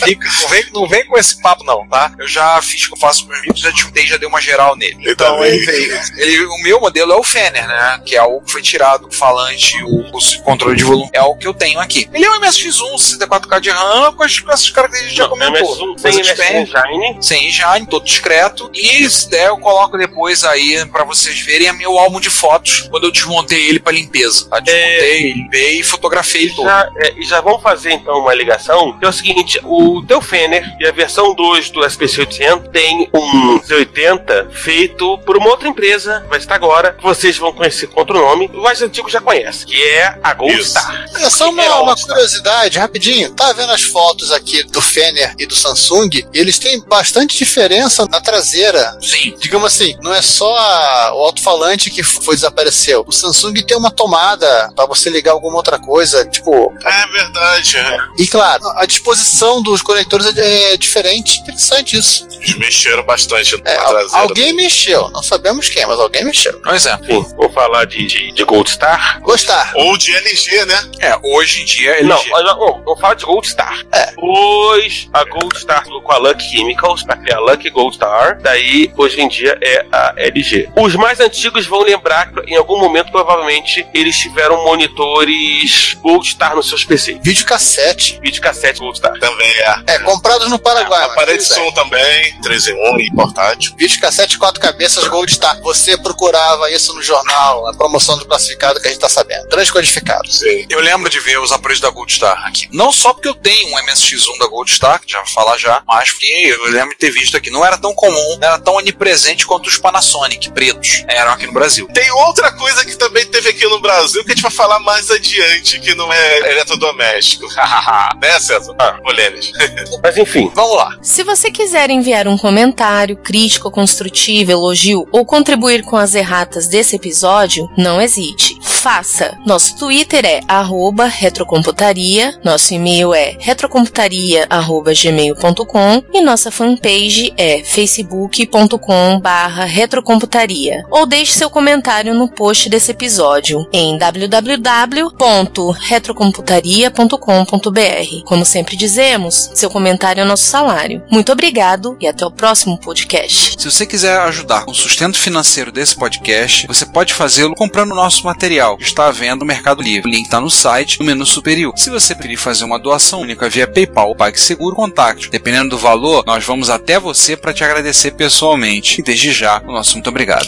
Fica- não, vem, não vem com esse papo não, tá? Eu já fiz o que eu faço com meus amigos, já desmontei, já dei uma geral nele. Ele Então ele veio. Ele, o meu modelo é o Fener, né? Que é o que foi tirado do falante, o, o controle de volume. É o que eu tenho aqui. Ele é um MSX1, 64K de RAM, com, as, com essas características que já comentou. MS1 Mas sem Engine. sem engine, todo discreto. E se der, eu coloco depois aí pra vocês verem é meu álbum de fotos quando eu desmontei ele pra limpeza. Tá? Desmontei, limpei e fotografei ele todo. Já, é, e já vamos fazer então uma ligação. Que é o seguinte: o teu Fener e a versão 2 do SPC 800 tem um Z80 feito por uma outra empresa, vai estar agora, que vocês vão conhecer com outro nome. O mais antigo já conhece, que é a Gold Isso. Star. É só uma, uma All Star. curiosidade, rapidinho. Tá vendo as fotos aqui do Fener e do Samsung? E eles têm bastante diferença na traseira. Sim. Digamos assim, não é só a- o alto-falante que foi desapareceu. O Samsung tem uma tomada pra você ligar alguma outra coisa, tipo. É verdade. é. E claro, a disposição dos conectores é, é diferente. Interessante isso. Eles mexeram bastante na É, traseira. alguém mexeu, não sabemos quem, mas alguém mexeu. Pois é. Enfim, vamos falar de, de, de Gold Star. Gostar. Ou de LG, né? É, hoje em dia. Não, olha, não, vamos falar de Gold Star. É. Pois a Gold Star com a Lucky Chemicals, pra criar a Lucky Gold Star, daí hoje em dia é a LG. Os mais antigos vão lembrar que em algum momento, provavelmente, eles tiveram monitores Gold Star nos seus PCs. Videocassete. Videocassete Gold Star. Também é. É, comprados no Paraguai. mas Aparelho de é. som também, 3 em 1 e portátil. Videocassete quatro cabeças Gold Star. Você procurava isso no jornal, a promoção do classificado que a gente tá sabendo. Transcodificado. Sim. Eu lembro de ver os aparelhos da Gold Star aqui. Não só porque eu tenho um MSX1 da Gold Star, que já vou falar já, mas porque eu lembro de ter visto aqui. Não era tão comum, não era tão onipresente quanto os Panasonic pretos eram aqui no Brasil. Tem outra coisa que também teve aqui no Brasil que a gente vai falar mais adiante, que não é eletrodoméstico. *laughs* né, César? Ah, polêmica. Mas enfim, Vamos lá. Se você quiser enviar um comentário, crítico, construtivo, elogio ou contribuir com as erratas desse episódio, não hesite. Faça. Nosso Twitter é arroba retrocomputaria, nosso e-mail é retrocomputaria.gmail.com e nossa fanpage é facebook.com barra retrocomputaria. Ou deixe seu comentário no post desse episódio em www.retrocomputaria.com.br. Como sempre dizemos, seu comentário é nosso salário. Muito obrigado e até o próximo podcast. Se você quiser ajudar com o sustento financeiro desse podcast, você pode fazê-lo comprando nosso material, está à venda no Mercado Livre. O link está no site, no menu superior. Se você preferir fazer uma doação única via PayPal ou PagSeguro, contacte. Dependendo do valor, nós vamos até você para te agradecer pessoalmente. E desde já, o nosso muito obrigado.